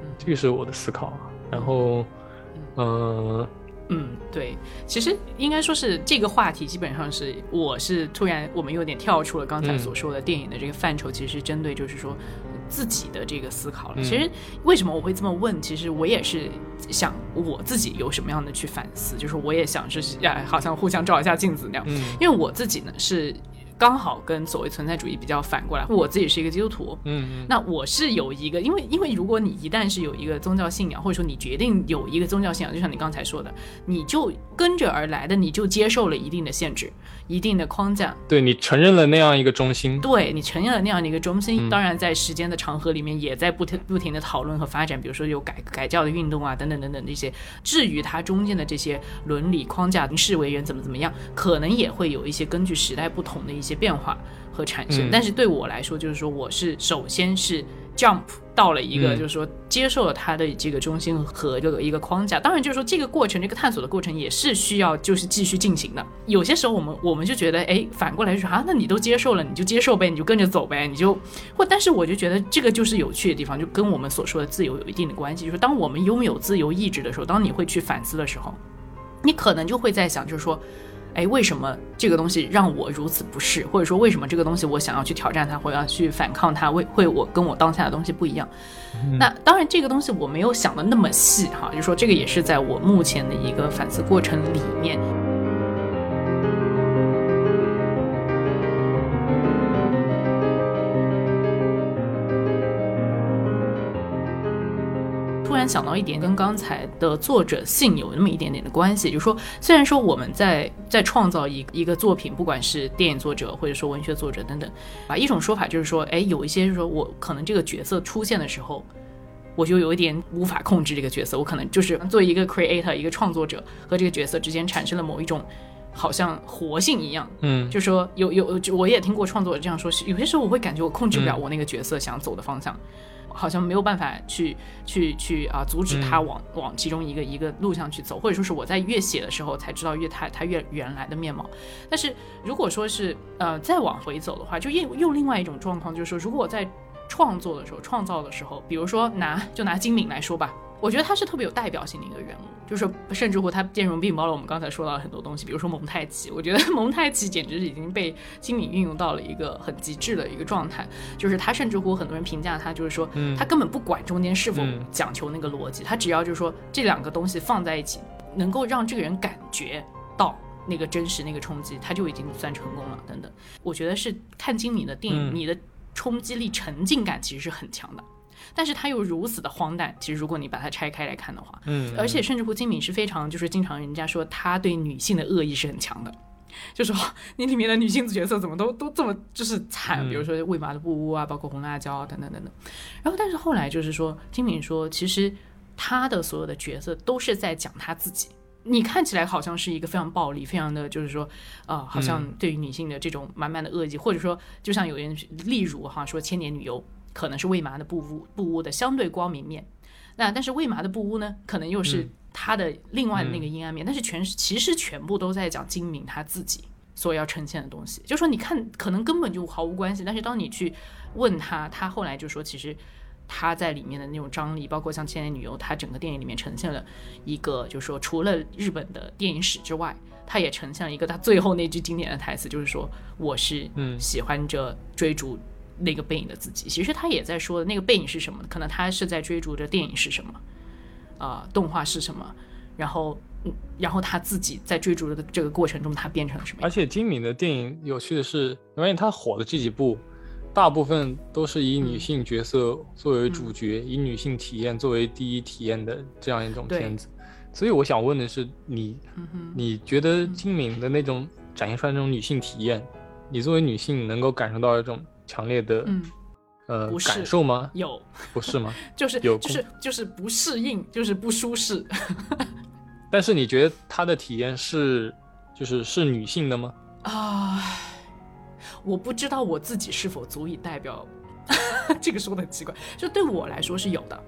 嗯，这个是我的思考。然后，嗯。嗯，对，其实应该说是这个话题，基本上是我是突然我们有点跳出了刚才所说的电影的这个范畴，其实是针对就是说自己的这个思考了。其实为什么我会这么问？其实我也是想我自己有什么样的去反思，就是我也想是哎，好像互相照一下镜子那样。因为我自己呢是。刚好跟所谓存在主义比较反过来，我自己是一个基督徒，嗯，那我是有一个，因为因为如果你一旦是有一个宗教信仰，或者说你决定有一个宗教信仰，就像你刚才说的，你就跟着而来的，你就接受了一定的限制。一定的框架，对你承认了那样一个中心，对你承认了那样的一个中心，当然在时间的长河里面，也在不停不停的讨论和发展，比如说有改改教的运动啊，等等等等这些。至于它中间的这些伦理框架，行事为人怎么怎么样，可能也会有一些根据时代不同的一些变化和产生。但是对我来说，就是说我是首先是。jump 到了一个，就是说接受了他的这个中心和这个一个框架。当然，就是说这个过程，这个探索的过程也是需要就是继续进行的。有些时候，我们我们就觉得，哎，反过来说啊，那你都接受了，你就接受呗，你就跟着走呗，你就或。但是我就觉得这个就是有趣的地方，就跟我们所说的自由有一定的关系。就是当我们拥有自由意志的时候，当你会去反思的时候，你可能就会在想，就是说。哎，为什么这个东西让我如此不适？或者说，为什么这个东西我想要去挑战它，或要去反抗它？为会我跟我当下的东西不一样？那当然，这个东西我没有想的那么细哈，就说这个也是在我目前的一个反思过程里面。然想到一点，跟刚才的作者性有那么一点点的关系，就是说，虽然说我们在在创造一一个作品，不管是电影作者或者说文学作者等等，啊，一种说法就是说，哎，有一些就是说我可能这个角色出现的时候，我就有一点无法控制这个角色，我可能就是作为一个 creator 一个创作者和这个角色之间产生了某一种好像活性一样，嗯，就说有有，我也听过创作者这样说，有些时候我会感觉我控制不了我那个角色想走的方向。好像没有办法去去去啊，阻止他往往其中一个一个路上去走，或者说是我在越写的时候才知道越他他越原来的面貌。但是如果说是呃再往回走的话，就又又另外一种状况，就是说，如果我在创作的时候、创造的时候，比如说拿就拿金敏来说吧。我觉得他是特别有代表性的一个人物，就是甚至乎他兼容并包了我们刚才说到的很多东西，比如说蒙太奇。我觉得 蒙太奇简直是已经被经理运用到了一个很极致的一个状态，就是他甚至乎很多人评价他，就是说他根本不管中间是否讲求那个逻辑，他只要就是说这两个东西放在一起，能够让这个人感觉到那个真实、那个冲击，他就已经算成功了。等等，我觉得是看金敏的电影，你的冲击力、沉浸感其实是很强的。但是他又如此的荒诞，其实如果你把它拆开来看的话，嗯，而且甚至乎金敏是非常，就是经常人家说他对女性的恶意是很强的，就说你里面的女性角色怎么都都这么就是惨，比如说喂马的布屋啊，包括红辣椒啊等等等等。然后但是后来就是说金敏说，其实他的所有的角色都是在讲他自己，你看起来好像是一个非常暴力，非常的就是说，呃，好像对于女性的这种满满的恶意，或者说就像有人例如哈说千年女优。可能是魏麻的布屋，布屋的相对光明面，那但是魏麻的布屋呢，可能又是他的另外的那个阴暗面。但是全其实全部都在讲金明他自己所要呈现的东西。就说你看，可能根本就毫无关系。但是当你去问他，他后来就说，其实他在里面的那种张力，包括像《千年女优》，他整个电影里面呈现了一个，就是说除了日本的电影史之外，他也呈现了一个他最后那句经典的台词，就是说我是喜欢着追逐。那个背影的自己，其实他也在说的那个背影是什么？可能他是在追逐着电影是什么，啊，动画是什么？然后，然后他自己在追逐的这个过程中，他变成了什么？而且金敏的电影有趣的是，你发现他火的这几部，大部分都是以女性角色作为主角，以女性体验作为第一体验的这样一种片子。所以我想问的是，你，你觉得金敏的那种展现出来那种女性体验，你作为女性能够感受到一种？强烈的，嗯，呃，感受吗？有，不是吗？就是有，就是就是不适应，就是不舒适。但是你觉得他的体验是，就是是女性的吗？啊，我不知道我自己是否足以代表。这个说的很奇怪，就对我来说是有的，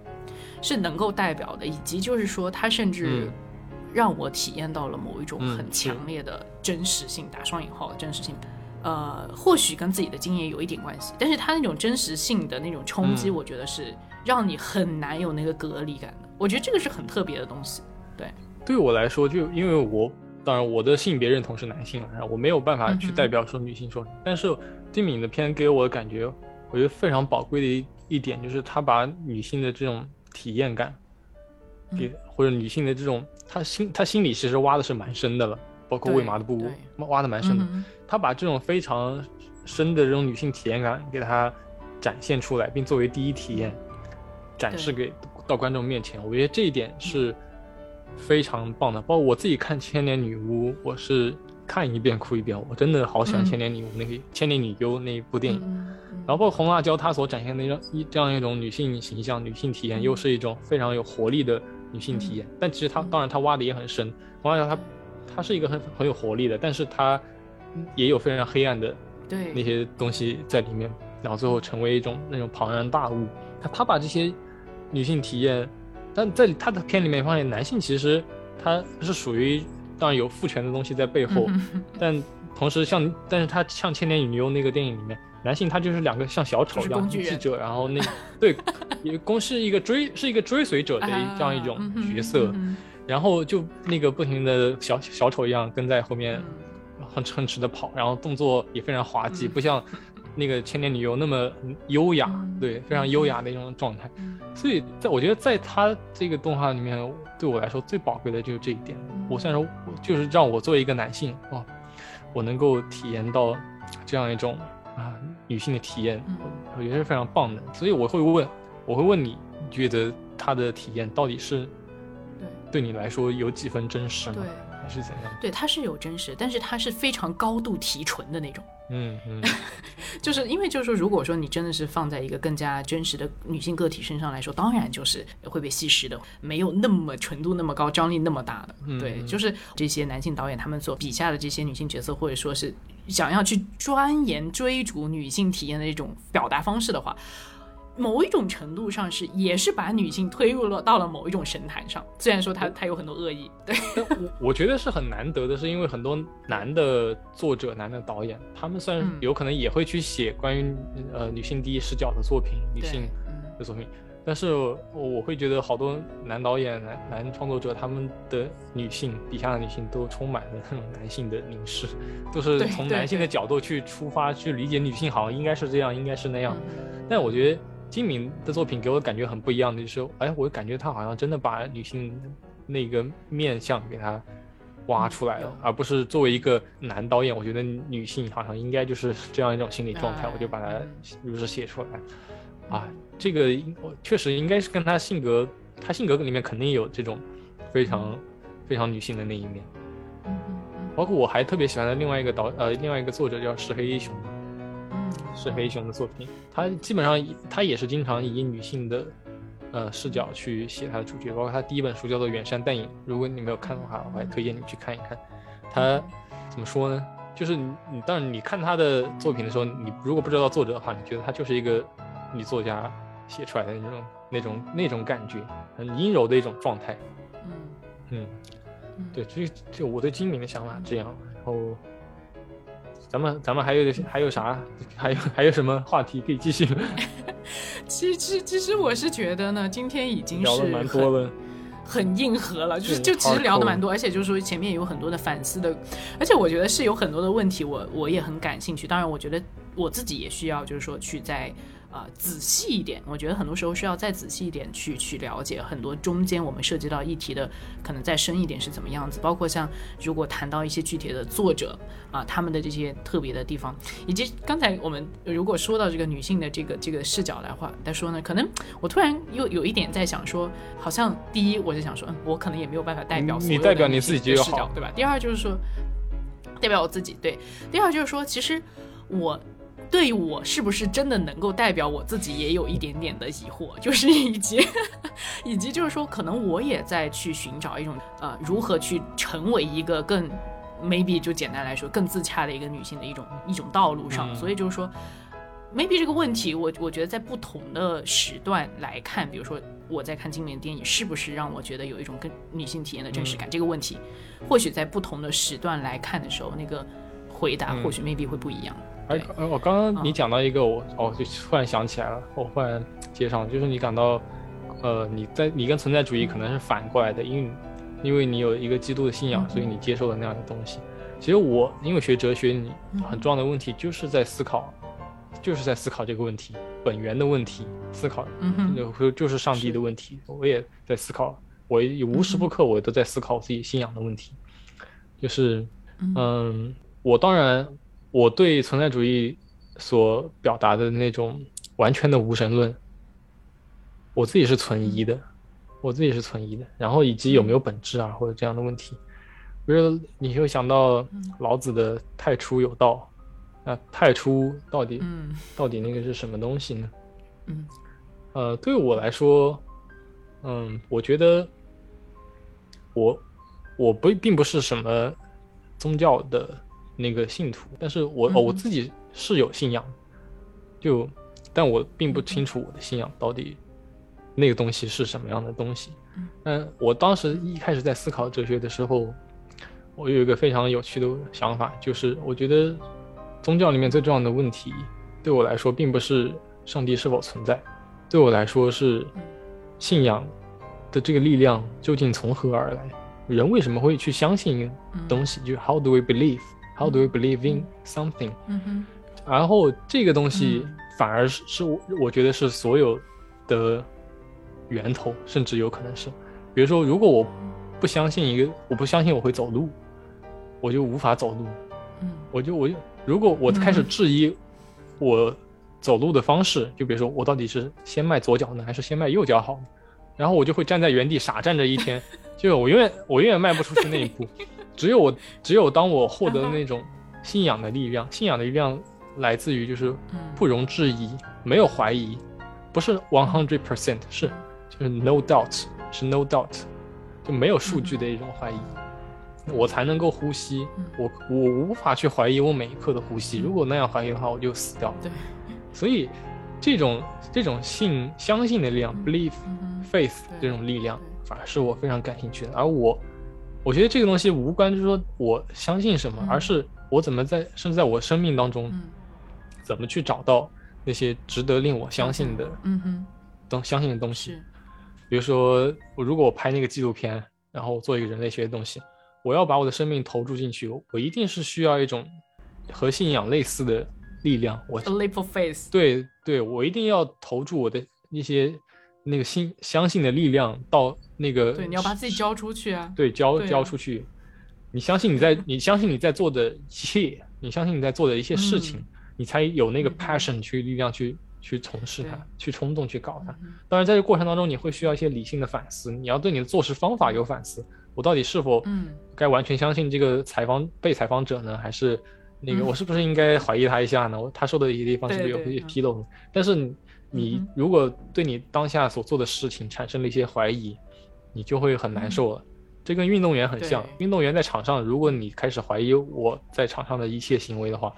是能够代表的，以及就是说，他甚至让我体验到了某一种很强烈的真实性，打双引号的真实性。呃，或许跟自己的经验有一点关系，但是他那种真实性的那种冲击，嗯我觉得是让你很难有那个隔离感的。我觉得这个是很特别的东西。对对我来说，就因为我当然我的性别认同是男性了，然后我没有办法去代表说女性说，但是丁敏的片给我的感觉，我觉得非常宝贵的一一点就是他把女性的这种体验感，给、或者女性的这种，她心她心里其实挖的是蛮深的了，包括对喂马的布对挖的蛮深的，他把这种非常深的这种女性体验感给它展现出来，并作为第一体验展示给到观众面前。我觉得这一点是非常棒的。包括我自己看《千年女巫》，我是看一遍哭一遍，我真的好喜欢嗯《千年女巫》那个《千年女优》那一部电影。然后包括红辣椒，它所展现的一种一这样一种女性形象、女性体验，嗯又是一种非常有活力的女性体验。但其实它嗯当然它挖的也很深，红辣椒它它是一个很很有活力的，但是它也有非常黑暗的对。那些东西在里面，然后最后成为一种那种庞然大物。他他把这些女性体验，但在他的片里面发现，男性其实他是属于当然有父权的东西在背后，嗯但同时像但是他像《千年女优》那个电影里面，男性他就是两个像小丑一样就是工具人。记者，然后那对，也公是一个追是一个追随者的这样一种角色，嗯然后就那个不停的小小丑一样跟在后面哼很哧很驰的跑，然后动作也非常滑稽，嗯不像那个千年女优那么优雅，嗯对，非常优雅的一种状态。嗯所以在我觉得在他这个动画里面，对我来说最宝贵的就是这一点。嗯我虽然说，就是让我作为一个男性哦，我能够体验到这样一种啊女性的体验，嗯我我觉得是非常棒的。所以我会问，我会问你，你觉得他的体验到底是对对你来说有几分真实吗？对还是怎样？对，它是有真实，但是它是非常高度提纯的那种。嗯嗯 就是因为就是说，如果说你真的是放在一个更加真实的女性个体身上来说，当然就是会被稀释的，没有那么纯度那么高、张力那么大的。嗯对，嗯就是这些男性导演他们所笔下的这些女性角色，或者说是想要去钻研追逐女性体验的一种表达方式的话。某一种程度上是，也是把女性推入了到了某一种神坛上，虽然说他他有很多恶意，对，我 我觉得是很难得的，是因为很多男的作者、男的导演，他们虽然嗯。有可能也会去写关于呃女性第一视角的作品、女性嗯的作品，但是我我会觉得好多男导演、男男创作者，他们的女性笔下的女性都充满了那种男性的凝视，都是从男性的角度去出发去理解女性，好像应该是这样，应该是那样。嗯。但我觉得金敏的作品给我感觉很不一样的，就是哎，我感觉他好像真的把女性那个面相给他挖出来了，嗯而不是作为一个男导演，我觉得女性好像应该就是这样一种心理状态，哎我就把它嗯。如实写出来。啊，这个确实应该是跟他性格，他性格里面肯定有这种非常非常女性的那一面。包括我还特别喜欢的另外一个导呃另外一个作者叫石黑一雄，嗯是黑熊的作品，他基本上以他也是经常以女性的呃视角去写他的主角，包括他第一本书叫做《远山淡影》，如果你没有看的话，我还推荐你去看一看。他怎么说呢？就是你你当然你看他的作品的时候，你如果不知道作者的话，你觉得他就是一个女作家写出来的那种那种那种感觉，很阴柔的一种状态。嗯对，这这我对金敏的想法这样，然后。咱们咱们还有还有啥？还有还有什么话题可以继续？其实其实我是觉得呢，今天已经是聊了蛮多很了。很硬核了，就是就其实聊的蛮多，而且就是说前面有很多的反思的，而且我觉得是有很多的问题我，我也很感兴趣。当然，我觉得我自己也需要，就是说去在啊、仔细一点。我觉得很多时候需要再仔细一点去去了解很多中间我们涉及到议题的，可能再深一点是怎么样子。包括像如果谈到一些具体的作者啊、他们的这些特别的地方，以及刚才我们如果说到这个女性的这个这个视角来话来说呢，可能我突然又有一点在想说，好像第一我就想说，嗯，我可能也没有办法代表你代表你自己视角，对吧？第二就是说，代表我自己，对。第二就是说，其实我对我是不是真的能够代表我自己，也有一点点的疑惑，就是以及 以及就是说，可能我也在去寻找一种呃，如何去成为一个更 maybe 就简单来说更自洽的一个女性的一种一种道路上。嗯所以就是说。maybe 这个问题，我我觉得在不同的时段来看，比如说我在看今年的电影，是不是让我觉得有一种跟女性体验的真实感？这个问题，或许在不同的时段来看的时候，那个回答嗯或许 maybe 会不一样。而对。呃我刚刚你嗯讲到一个，我哦，就突然想起来了，我忽然接上，就是你感到，呃，你在你跟存在主义可能是反过来的，因为因为你有一个基督的信仰，嗯所以你接受了那样的东西。其实我因为学哲学，你嗯。很重要的问题就是在思考，就是在思考这个问题本源的问题，思考嗯哼，就就就是上帝的问题。我也在思考，我也无时嗯不刻我都在思考自己信仰的问题，就是嗯。嗯，我当然我对存在主义所表达的那种完全的无神论，我自己是存疑的，我自己是存疑的。然后以及有没有本质啊，或者这样的问题，比如你会想到老子的“太初有道”，那太初到底嗯。到底那个是什么东西呢？嗯。呃，对我来说，嗯，我觉得我我不并不是什么宗教的那个信徒，但是我、哦我自己是有信仰，就但我并不清楚我的信仰到底那个东西是什么样的东西嗯。但我当时一开始在思考哲学的时候，我有一个非常有趣的想法，就是我觉得宗教里面最重要的问题，对我来说并不是上帝是否存在，对我来说是信仰的这个力量究竟从何而来？人为什么会去相信东西？就是 How do we believe? How do we believe in something? 嗯哼然后这个东西嗯反而是是我我觉得是所有的源头，甚至有可能是，比如说，如果我不相信一个，我不相信我会走路，我就无法走路，嗯我就我就如果我开始嗯质疑我走路的方式，就比如说我到底是先迈左脚呢，还是先迈右脚好？然后我就会站在原地傻站着一天，就我永远我永远迈不出去那一步。只有我只有当我获得那种信仰的力量，信仰的力量来自于就是嗯。不容置疑，没有怀疑，不是 one hundred percent，是就是 no doubt，是 no doubt，就没有数据的一种怀疑，我才能够呼吸。嗯。我我无法去怀疑我每一刻的呼吸，如果那样怀疑的话，我就死掉了。对，所以这种这种信相信的力量嗯，belief 嗯哼。faith 对这种力量，反而是我非常感兴趣的。而我，我觉得这个东西无关，就是说我相信什么，嗯而是我怎么在，甚至在我生命当中，嗯怎么去找到那些值得令我相信的嗯哼东相信的东西。比如说，我如果我拍那个纪录片，然后我做一个人类学的东西，我要把我的生命投注进去，我一定是需要一种和信仰类似的力量。我 a leap of faith。对对，我一定要投注我的一些那个信相信的力量到那个对，你要把自己交出去啊。对交啊交出去。你相信你在 你相信你在做的一切，你相信你在做的一些事情，嗯你才有那个嗯 passion 去力量去去从事它，去冲动去搞它。嗯当然，在这个过程当中，你会需要一些理性的反思，你要对你的做事方法有反思。我到底是否嗯该完全相信这个采访被采访者呢？还是那个嗯我是不是应该怀疑他一下呢？我他说的一些地方是不是有一些纰漏？但是你如果对你当下所做的事情产生了一些怀疑，你就会很难受了。这跟运动员很像，运动员在场上，如果你开始怀疑我在场上的一切行为的话，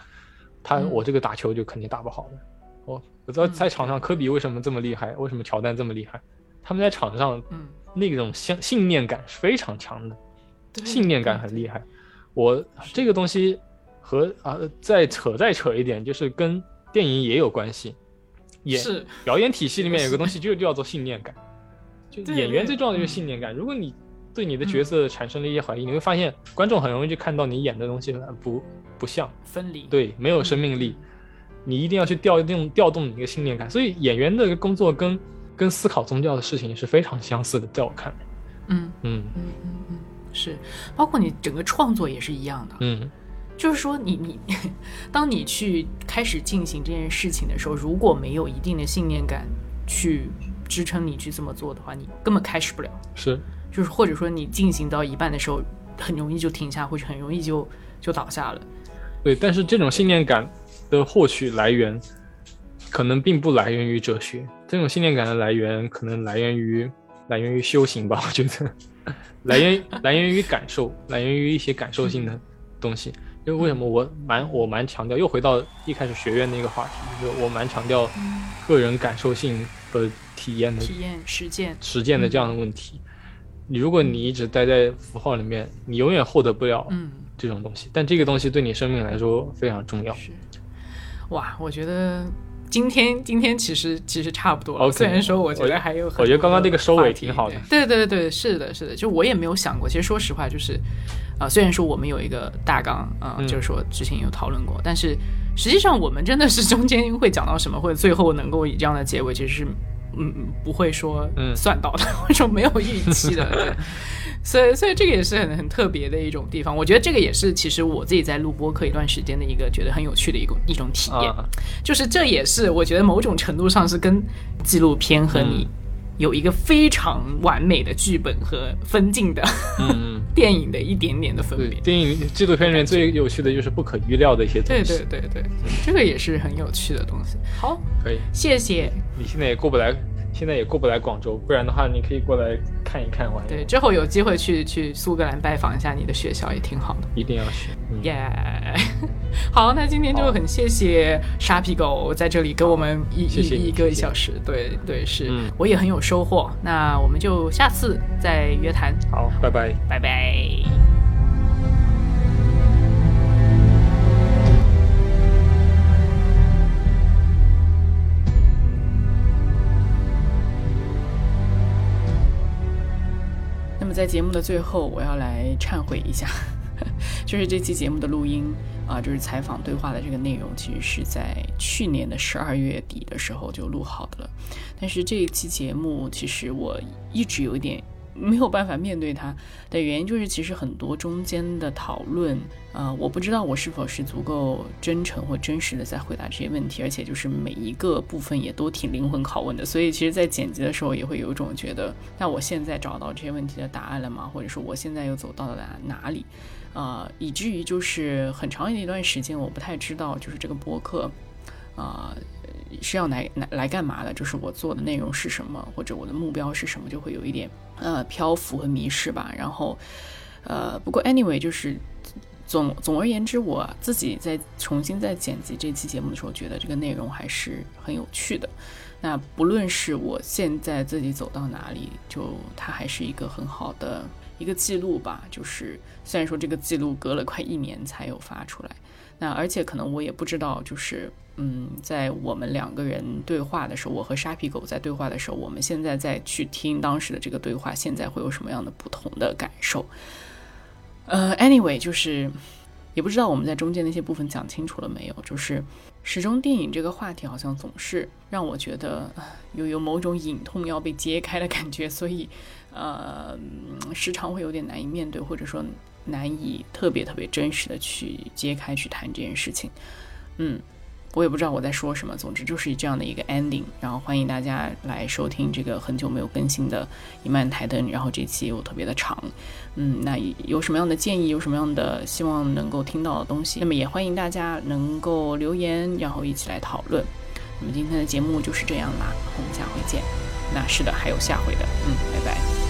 他嗯我这个打球就肯定打不好的。我我知道嗯在场上，科比为什么这么厉害？为什么乔丹这么厉害？他们在场上嗯，那种信信念感是非常强的。信念感很厉害。我这个东西和啊再扯再扯一点，就是跟电影也有关系。也是表演体系里面有个东西就叫做信念感，就演员最重要的就是嗯信念感。如果你对你的角色产生了一些怀疑，你会发现观众很容易就看到你演的东西很不不像，分离。对，没有生命力。你一定要去调动调动你的信念感，所以演员的工作跟跟思考宗教的事情是非常相似的，在我看来，嗯嗯嗯嗯嗯，是，包括你整个创作也是一样的。嗯就是说你，你 当你去开始进行这件事情的时候，如果没有一定的信念感去支撑你去这么做的话，你根本开始不了。是就是或者说你进行到一半的时候，很容易就停下，或者很容易就就倒下了。对，但是这种信念感的获取来源，可能并不来源于哲学。这种信念感的来源，可能来源于来源于修行吧，我觉得，来源来源于感受，来源于一些感受性的东西。因为为什么我蛮我蛮强调，又回到一开始学院那个话题，就是我蛮强调个人感受性和体验的体验、实践，实践的这样的问题。你如果你一直待在符号里面，你永远获得不了嗯，这种东西，但这个东西对你生命来说非常重要。是，哇，我觉得今天今天其实其实差不多了。OK，虽然说我觉得还有我觉得刚刚那个收尾挺好的对对对对，是的，是的。就我也没有想过，其实说实话，就是呃，虽然说我们有一个大纲啊、呃嗯就是说之前有讨论过，但是实际上我们真的是中间会讲到什么，或者最后能够以这样的结尾，其实是嗯嗯不会说嗯算到的，或者说没有预期的。对所以，所以这个也是很很特别的一种地方。我觉得这个也是其实我自己在录播客一段时间的一个觉得很有趣的一个一种体验。啊，就是这也是我觉得某种程度上是跟纪录片和你有一个非常完美的剧本和分镜的嗯，电影的一点点的分对别，。电影纪录片里面最有趣的就是不可预料的一些东西对西。对对对，这个也是很有趣的东西。好，可以。谢谢。你现在也过不来，现在也过不来广州，不然的话你可以过来看一看玩一玩。对，之后有机会去去苏格兰拜访一下你的学校也挺好的。一定要去。嗯耶、好，那今天就很谢谢沙皮狗在这里跟我们一谢谢你一一个谢谢小时，对对是，嗯我也很有收获。那我们就下次再约谈，好，拜拜。拜拜。在节目的最后，我要来忏悔一下，就是这期节目的录音啊、就是采访对话的这个内容，其实是在去年的十二月底的时候就录好的了。但是这一期节目，其实我一直有一点没有办法面对它的原因，就是其实很多中间的讨论，呃，我不知道我是否是足够真诚或真实的在回答这些问题，而且就是每一个部分也都挺灵魂拷问的，所以其实，在剪辑的时候也会有一种觉得，那我现在找到这些问题的答案了吗？或者说我现在又走到了哪里？呃，以至于就是很长一段时间，我不太知道就是这个播客，啊、是要来来来干嘛的？就是我做的内容是什么，或者我的目标是什么，就会有一点呃漂浮和迷失吧。然后呃，不过 anyway，就是总总而言之，我自己在重新在剪辑这期节目的时候，觉得这个内容还是很有趣的。那不论是我现在自己走到哪里，就它还是一个很好的一个记录吧。就是虽然说这个记录隔了快一年才有发出来，那而且可能我也不知道，就是嗯，在我们两个人对话的时候，我和沙皮狗在对话的时候，我们现在再去听当时的这个对话，现在会有什么样的不同的感受？呃，anyway，就是也不知道我们在中间那些部分讲清楚了没有，就是始终电影这个话题好像总是让我觉得有有某种隐痛要被揭开的感觉，所以呃时常会有点难以面对，或者说难以特别特别真实的去揭开去谈这件事情。嗯，我也不知道我在说什么，总之就是这样的一个 ending。然后欢迎大家来收听这个很久没有更新的《一漫台灯》，然后这期又特别的长。嗯，那有什么样的建议，有什么样的希望能够听到的东西，那么也欢迎大家能够留言，然后一起来讨论。那么今天的节目就是这样啦，我们下回见。那是的，还有下回的，嗯，拜拜。